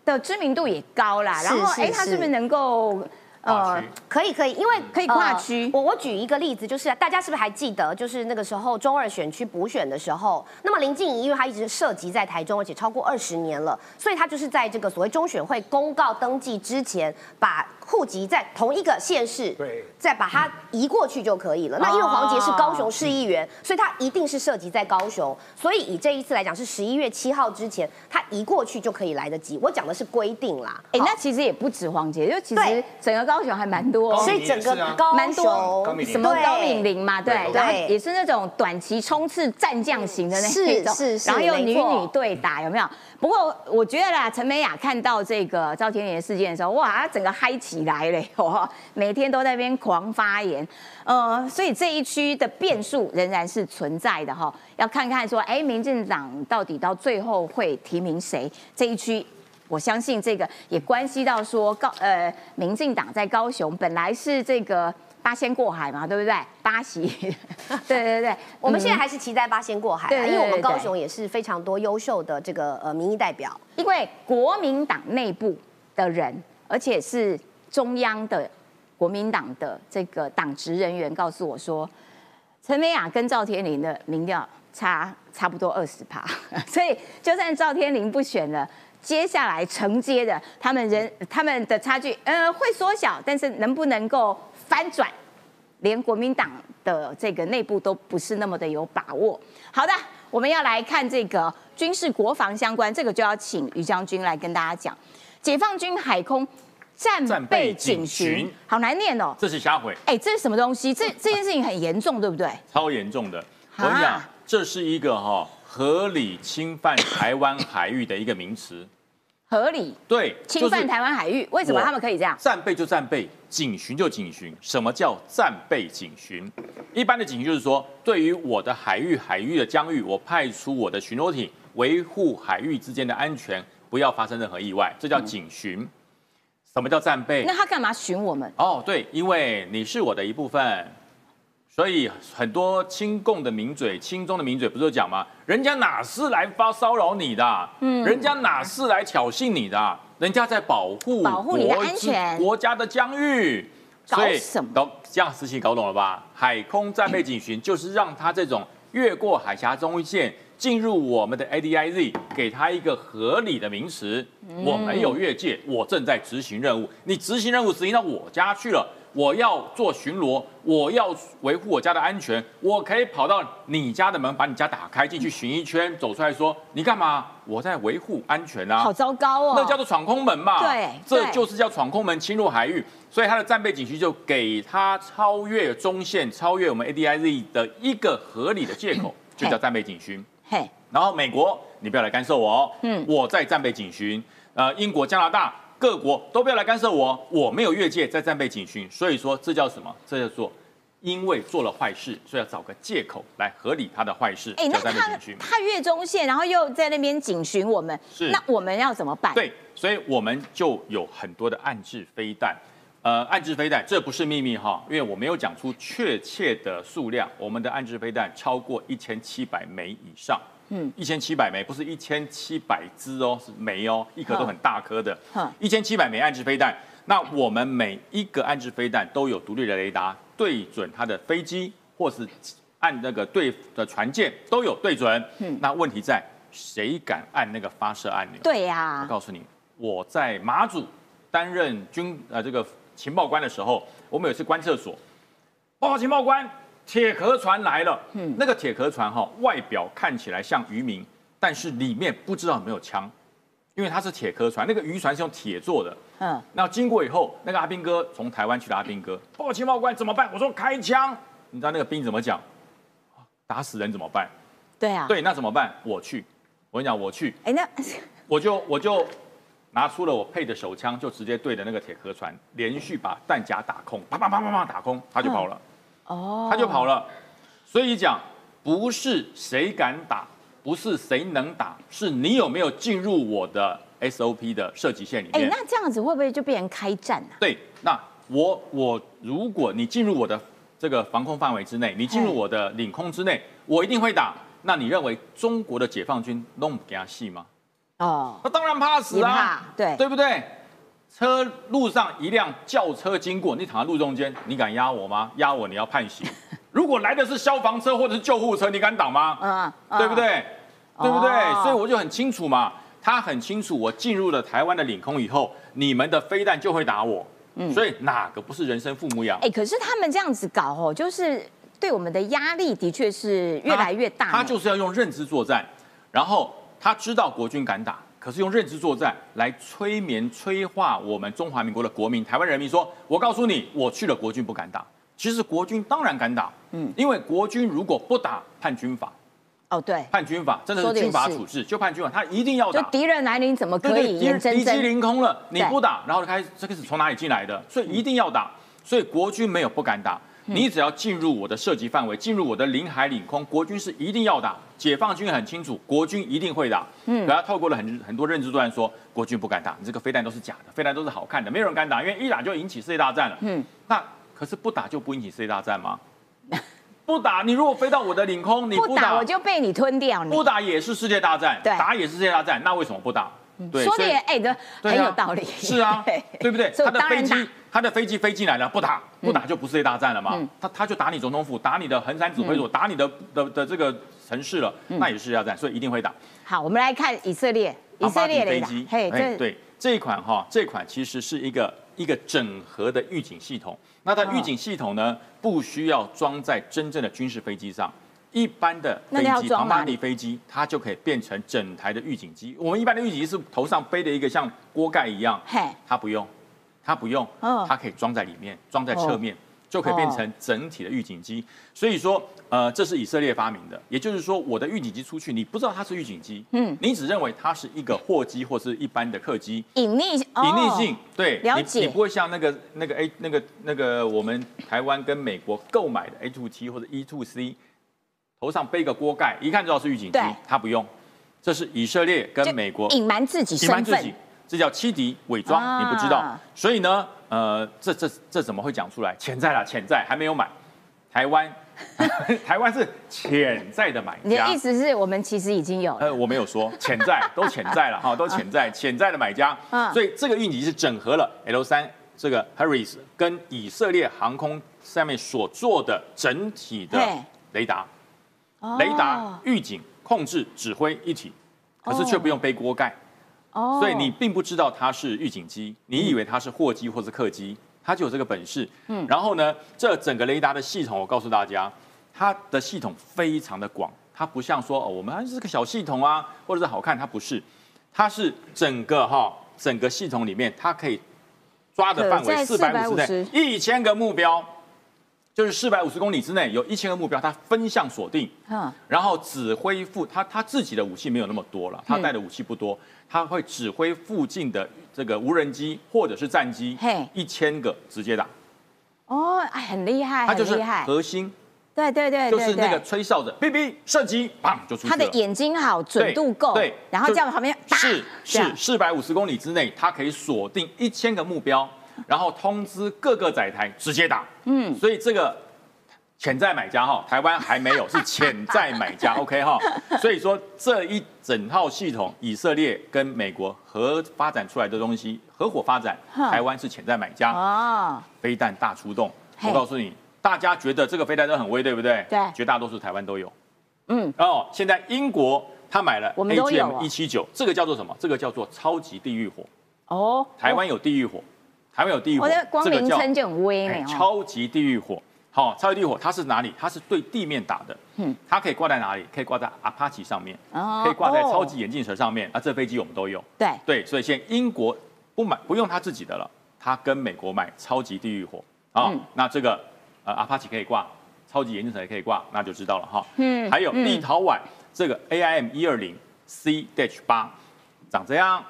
的知名度也高啦，然后哎，他是不是能够呃，可以可以，因为可以跨区。我我举一个例子，就是大家是不是还记得，就是那个时候中二选区补选的时候，那么林静怡因为她一直涉及在台中，而且超过二十年了，所以她就是在这个所谓中选会公告登记之前把。户籍在同一个县市，对，再把它移过去就可以了。那因为黄杰是高雄市议员，所以他一定是涉及在高雄。所以以这一次来讲，是十一月七号之前，他移过去就可以来得及。我讲的是规定啦。哎，那其实也不止黄杰，就其实整个高雄还蛮多，所以整个高蛮多什么高敏玲嘛，对，然后也是那种短期冲刺战将型的那种，是是，然后又女女对打，有没有？不过我觉得啦，陈美雅看到这个赵天麟事件的时候，哇，她整个嗨起。来了，哦，每天都在那边狂发言，呃，所以这一区的变数仍然是存在的哈，要看看说，哎，民进党到底到最后会提名谁？这一区，我相信这个也关系到说高呃，民进党在高雄本来是这个。八仙过海嘛，对不对？八席，对对对，我们现在还是期待八仙过海，因为我们高雄也是非常多优秀的这个呃民意代表。因为国民党内部的人，而且是中央的国民党的这个党职人员告诉我说，陈美雅跟赵天麟的民调差差不多二十趴，所以就算赵天麟不选了，接下来承接的他们人他们的差距呃会缩小，但是能不能够？翻转，连国民党的这个内部都不是那么的有把握。好的，我们要来看这个军事国防相关，这个就要请于将军来跟大家讲。解放军海空战备警巡，好难念哦。这是瞎回。哎，这是什么东西？这 这件事情很严重，对不对？超严重的。我跟你讲，这是一个哈合理侵犯台湾海域的一个名词。合理对侵犯台湾海域，为什么他们可以这样？战备就战备，警巡就警巡。什么叫战备警巡？一般的警巡就是说，对于我的海域海域的疆域，我派出我的巡逻艇维护海域之间的安全，不要发生任何意外，这叫警巡。什么叫战备？那他干嘛巡我们？哦，对，因为你是我的一部分。所以很多亲共的名嘴、亲中的名嘴不是讲吗？人家哪是来发骚扰你的？嗯，人家哪是来挑衅你的？人家在保护保护你的安全，国家的疆域。搞什么？搞这样事情搞懂了吧？海空战备警巡就是让他这种越过海峡中线进入我们的 ADIZ，给他一个合理的名词。我没有越界，我正在执行任务。你执行任务执行到我家去了。我要做巡逻，我要维护我家的安全，我可以跑到你家的门，把你家打开，进去巡一圈，走出来说你干嘛？我在维护安全啊！好糟糕哦！那叫做闯空门嘛。对，这就是叫闯空门侵入海域，所以他的战备警区就给他超越中线、超越我们 ADIZ 的一个合理的借口，就叫战备警巡。嘿，然后美国，你不要来干涉我哦。嗯，我在战备警巡。呃，英国、加拿大。各国都不要来干涉我，我没有越界，在战备警巡，所以说这叫什么？这叫做因为做了坏事，所以要找个借口来合理他的坏事。哎，那他他越中线，然后又在那边警巡我们，是那我们要怎么办？对，所以我们就有很多的暗制飞弹，呃，暗制飞弹这不是秘密哈，因为我没有讲出确切的数量，我们的暗制飞弹超过一千七百枚以上。嗯，一千七百枚不是一千七百支哦，是枚哦，一颗都很大颗的。一千七百枚暗制飞弹，那我们每一个暗制飞弹都有独立的雷达对准它的飞机，或是按那个对的船舰都有对准。嗯，那问题在谁敢按那个发射按钮？对呀，我告诉你，我在马祖担任军呃这个情报官的时候，我们有一次观测所，报告情报官。铁壳船来了，嗯，那个铁壳船哈，外表看起来像渔民，但是里面不知道有没有枪，因为它是铁壳船，那个渔船是用铁做的，嗯，那经过以后，那个阿兵哥从台湾去的阿兵哥，报情报官怎么办？我说开枪，你知道那个兵怎么讲？打死人怎么办？对啊，对，那怎么办？我去，我跟你讲，我去，哎，那 我就我就拿出了我配的手枪，就直接对着那个铁壳船，连续把弹夹打空，啪啪啪啪啪打空，他就跑了。哦，他就跑了，所以讲不是谁敢打，不是谁能打，是你有没有进入我的 SOP 的设计线里面。哎，那这样子会不会就变成开战呢？对，那我我如果你进入我的这个防空范围之内，你进入我的领空之内，我一定会打。那你认为中国的解放军弄不给他戏吗？哦，他当然怕死啊，对对不对？车路上一辆轿车经过，你躺在路中间，你敢压我吗？压我你要判刑。如果来的是消防车或者是救护车，你敢挡吗？嗯，对不对？对不对？所以我就很清楚嘛，他很清楚，我进入了台湾的领空以后，你们的飞弹就会打我。嗯，所以哪个不是人生父母养？哎，可是他们这样子搞哦，就是对我们的压力的确是越来越大。他就是要用认知作战，然后他知道国军敢打。可是用认知作战来催眠、催化我们中华民国的国民、台湾人民，说：“我告诉你，我去了，国军不敢打。其实国军当然敢打，嗯，因为国军如果不打，判军法，哦，对，判军法真的是军法处置，就判军法，他一定要打。就敌人来临怎么可以眼睁睁？敌机凌空了，你不打，然后开始这个是从哪里进来的？所以一定要打。所以国军没有不敢打，你只要进入我的涉及范围，进入我的领海领空，国军是一定要打。解放军很清楚，国军一定会打。嗯，可他透过了很很多认知段说，国军不敢打，你这个飞弹都是假的，飞弹都是好看的，没有人敢打，因为一打就引起世界大战了。嗯，那可是不打就不引起世界大战吗？不打，你如果飞到我的领空，你不打我就被你吞掉你。不打也是世界大战，打也是世界大战，那为什么不打？对，说的也哎的很有道理。是啊，对不对？他的飞机，他的飞机飞进来了，不打，不打就不世界大战了嘛。他他就打你总统府，打你的横山指挥所，打你的的的这个城市了，那也是世界大战，所以一定会打。好，我们来看以色列，以色列飞机，嘿，对这一款哈，这款其实是一个一个整合的预警系统。那它预警系统呢，不需要装在真正的军事飞机上。一般的飞机，庞巴迪飞机，它就可以变成整台的预警机。我们一般的预警机是头上背的一个像锅盖一样，它不用，它不用，它可以装在里面，装在侧面，就可以变成整体的预警机。所以说，呃，这是以色列发明的。也就是说，我的预警机出去，你不知道它是预警机，嗯，你只认为它是一个货机或是一般的客机，隐匿，隐匿性，对，了解，你不会像那个那个 A 那个那个我们台湾跟美国购买的 A two T 或者 E two C。头上背个锅盖，一看就知道是预警机。它不用，这是以色列跟美国隐瞒自己身份，这叫欺敌伪装，你不知道。所以呢，呃，这这这怎么会讲出来？潜在了，潜在还没有买。台湾，台湾是潜在的买家。你的意思是我们其实已经有？呃，我没有说潜在，都潜在了哈，都潜在潜在的买家。嗯，所以这个预警是整合了 L 三这个 Harris 跟以色列航空上面所做的整体的雷达。雷达、预警、控制、指挥一体，可是却不用背锅盖，所以你并不知道它是预警机，你以为它是货机或是客机，它就有这个本事。嗯，然后呢，这整个雷达的系统，我告诉大家，它的系统非常的广，它不像说哦，我们还是个小系统啊，或者是好看，它不是，它是整个哈，整个系统里面，它可以抓的范围四百五十内，一千个目标。就是四百五十公里之内有一千个目标，他分项锁定，嗯，然后指挥附他他自己的武器没有那么多了，他带的武器不多，他会指挥附近的这个无人机或者是战机，嘿，一千个直接打，哦，哎，很厉害，他就是核心，对对对，就是那个吹哨的哔哔射击，砰就出去他的眼睛好，准度够，对，然后在旁边是是四百五十公里之内，他可以锁定一千个目标。然后通知各个载台直接打，嗯，所以这个潜在买家哈，台湾还没有是潜在买家，OK 哈，所以说这一整套系统，以色列跟美国合发展出来的东西，合伙发展，台湾是潜在买家啊，飞弹大出动，我告诉你，大家觉得这个飞弹都很威，对不对？对，绝大多数台湾都有，嗯，哦，现在英国他买了 AGM 一七九，这个叫做什么？这个叫做超级地狱火，哦，台湾有地狱火。还没有地狱火，光名称就很威美超级地狱火，好，超级地狱火它是哪里？它是对地面打的，嗯，它可以挂在哪里？可以挂在阿帕奇上面，哦，可以挂在超级眼镜蛇上面。啊，这飞机我们都有，对对，所以现在英国不买不用他自己的了，他跟美国买超级地狱火，啊，那这个呃阿帕奇可以挂，超级眼镜蛇也可以挂，那就知道了哈。嗯，还有立陶宛这个 AIM 一二零 C Dash 八长这样。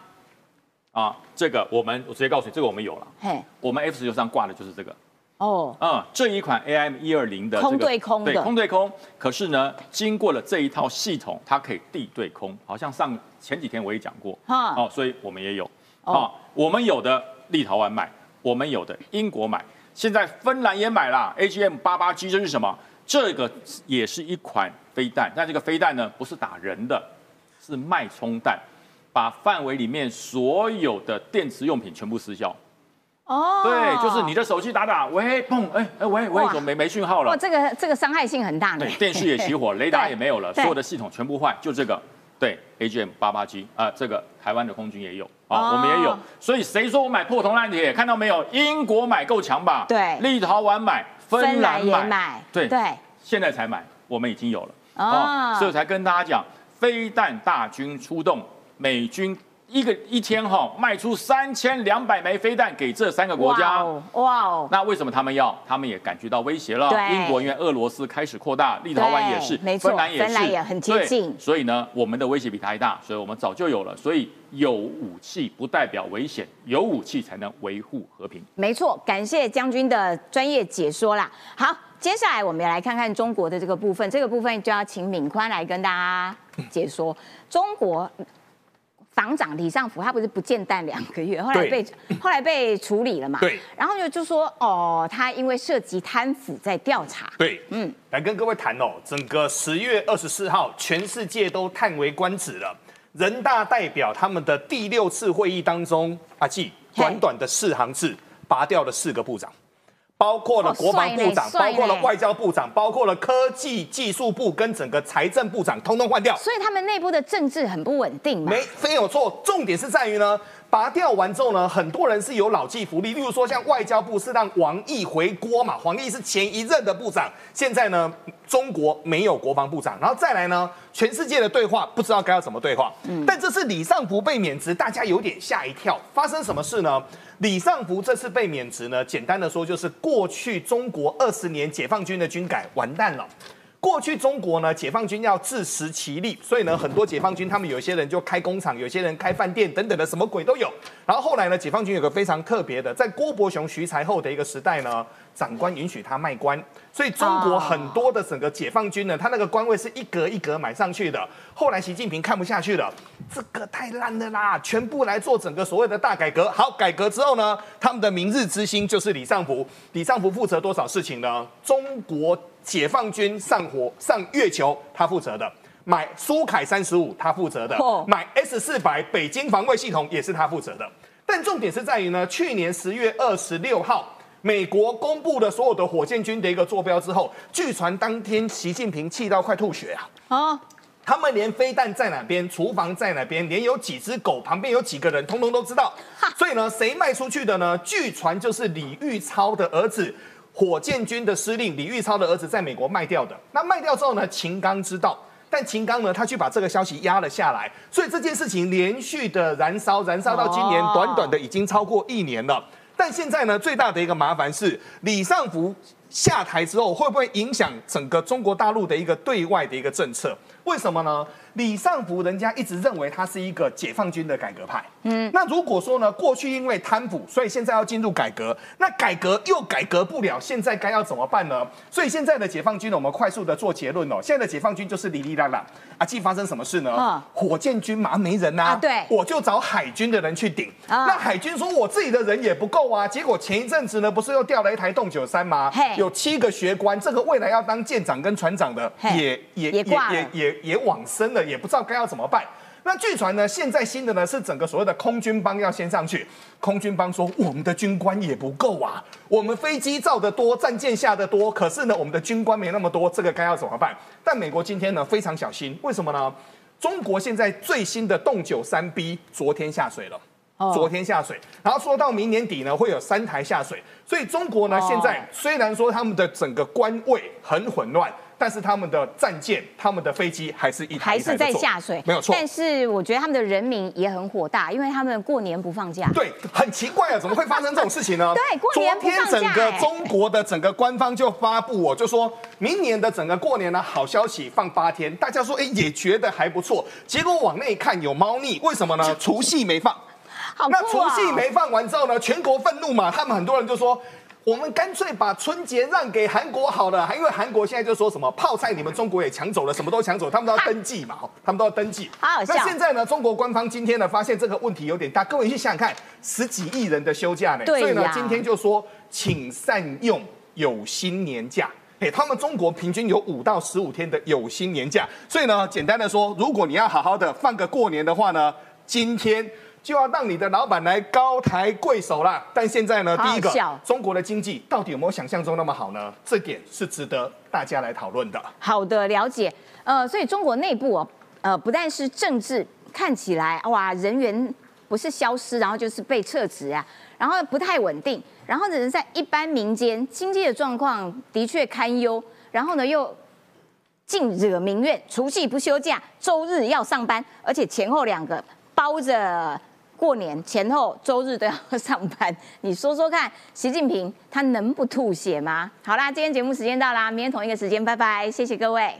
啊，这个我们我直接告诉你，这个我们有了。嘿，我们 F 十九上挂的就是这个。哦，嗯，这一款 AM 一二零的空对空的，对，空对空。可是呢，经过了这一套系统，它可以地对空。好像上前几天我也讲过。哦，所以我们也有。哦，我们有的立陶宛买，我们有的英国买，现在芬兰也买了 AGM 八八 G，这是什么？这个也是一款飞弹，但这个飞弹呢，不是打人的，是脉冲弹。把范围里面所有的电池用品全部失效。哦，对，就是你的手机打打，喂，砰，哎哎，喂喂，怎么没没讯号了？哇，这个这个伤害性很大呢。对，电视也熄火，雷达也没有了，所有的系统全部坏，就这个。对，AGM 八八 G 啊，这个台湾的空军也有啊，我们也有。所以谁说我买破铜烂铁？看到没有？英国买够强吧？对，立陶宛买，芬兰买，对对，现在才买，我们已经有了。哦，所以才跟大家讲，飞弹大军出动。美军一个一天哈卖出三千两百枚飞弹给这三个国家，哇哦！那为什么他们要？他们也感觉到威胁了。英国因为俄罗斯开始扩大，立陶宛也是，没错芬兰也是，也很接近。所以呢，我们的威胁比他还大，所以我们早就有了。所以有武器不代表危险，有武器才能维护和平。没错，感谢将军的专业解说啦。好，接下来我们来看看中国的这个部分，这个部分就要请敏宽来跟大家解说中国。党长李尚福他不是不见弹两个月，后来被后来被处理了嘛？对。然后就就说哦，他因为涉及贪腐在调查。对，嗯，来跟各位谈哦，整个十月二十四号，全世界都叹为观止了。人大代表他们的第六次会议当中，阿纪短短的四行字，拔掉了四个部长。包括了国防部长，包括了外交部长，包括了科技技术部跟整个财政部长，通通换掉。所以他们内部的政治很不稳定。没，非有错。重点是在于呢，拔掉完之后呢，很多人是有老骥伏枥。例如说，像外交部是让王毅回锅嘛，王毅是前一任的部长。现在呢，中国没有国防部长，然后再来呢，全世界的对话不知道该要怎么对话。嗯。但这次李尚福被免职，大家有点吓一跳。发生什么事呢？李尚福这次被免职呢？简单的说，就是过去中国二十年解放军的军改完蛋了。过去中国呢，解放军要自食其力，所以呢，很多解放军他们有些人就开工厂，有些人开饭店等等的，什么鬼都有。然后后来呢，解放军有个非常特别的，在郭伯雄、徐才厚的一个时代呢，长官允许他卖官，所以中国很多的整个解放军呢，他那个官位是一格一格买上去的。后来习近平看不下去了，这个太烂了啦，全部来做整个所谓的大改革。好，改革之后呢，他们的明日之星就是李尚福。李尚福负责多少事情呢？中国。解放军上火上月球，他负责的；买苏凯三十五，他负责的；买 S 四百北京防卫系统，也是他负责的。但重点是在于呢，去年十月二十六号，美国公布了所有的火箭军的一个坐标之后，据传当天习近平气到快吐血啊！啊，他们连飞弹在哪边，厨房在哪边，连有几只狗旁边有几个人，通通都知道。所以呢，谁卖出去的呢？据传就是李玉超的儿子。火箭军的司令李玉超的儿子在美国卖掉的，那卖掉之后呢？秦刚知道，但秦刚呢，他去把这个消息压了下来，所以这件事情连续的燃烧，燃烧到今年短短的已经超过一年了。但现在呢，最大的一个麻烦是李尚福下台之后，会不会影响整个中国大陆的一个对外的一个政策？为什么呢？李尚福人家一直认为他是一个解放军的改革派，嗯，那如果说呢，过去因为贪腐，所以现在要进入改革，那改革又改革不了，现在该要怎么办呢？所以现在的解放军呢，我们快速的做结论哦，现在的解放军就是哩哩啦啦，啊，既发生什么事呢？火箭军嘛没人呐，对，我就找海军的人去顶，那海军说我自己的人也不够啊，结果前一阵子呢，不是又调了一台洞九三吗？有七个学官，这个未来要当舰长跟船长的，也也也也也也往生了，也不知道该要怎么。办？那据传呢，现在新的呢是整个所谓的空军帮要先上去。空军帮说，我们的军官也不够啊，我们飞机造的多，战舰下的多，可是呢，我们的军官没那么多，这个该要怎么办？但美国今天呢非常小心，为什么呢？中国现在最新的洞九三 B 昨天下水了，昨天下水，然后说到明年底呢会有三台下水，所以中国呢现在虽然说他们的整个官位很混乱。但是他们的战舰、他们的飞机还是一还是在下水，没有错。但是我觉得他们的人民也很火大，因为他们过年不放假。对，很奇怪啊，怎么会发生这种事情呢？对，过年不放假。昨天整个中国的整个官方就发布，我就说明年的整个过年呢，好消息放八天，大家说哎也觉得还不错。结果往内看有猫腻，为什么呢？除夕没放。好那除夕没放完之后呢，全国愤怒嘛，他们很多人就说。我们干脆把春节让给韩国好了，因为韩国现在就说什么泡菜，你们中国也抢走了，什么都抢走，他们都要登记嘛，他们都要登记。那现在呢，中国官方今天呢发现这个问题有点大，各位去想想看，十几亿人的休假呢，所以呢，今天就说请善用有薪年假。嘿，他们中国平均有五到十五天的有薪年假，所以呢，简单的说，如果你要好好的放个过年的话呢，今天。就要让你的老板来高抬贵手了，但现在呢，第一个，中国的经济到底有没有想象中那么好呢？这点是值得大家来讨论的。好的，了解。呃，所以中国内部哦，呃，不但是政治看起来哇，人员不是消失，然后就是被撤职啊，然后不太稳定，然后呢，在一般民间经济的状况的确堪忧，然后呢又竟惹民怨，除夕不休假，周日要上班，而且前后两个。包包着过年前后周日都要上班，你说说看，习近平他能不吐血吗？好啦，今天节目时间到啦，明天同一个时间，拜拜，谢谢各位。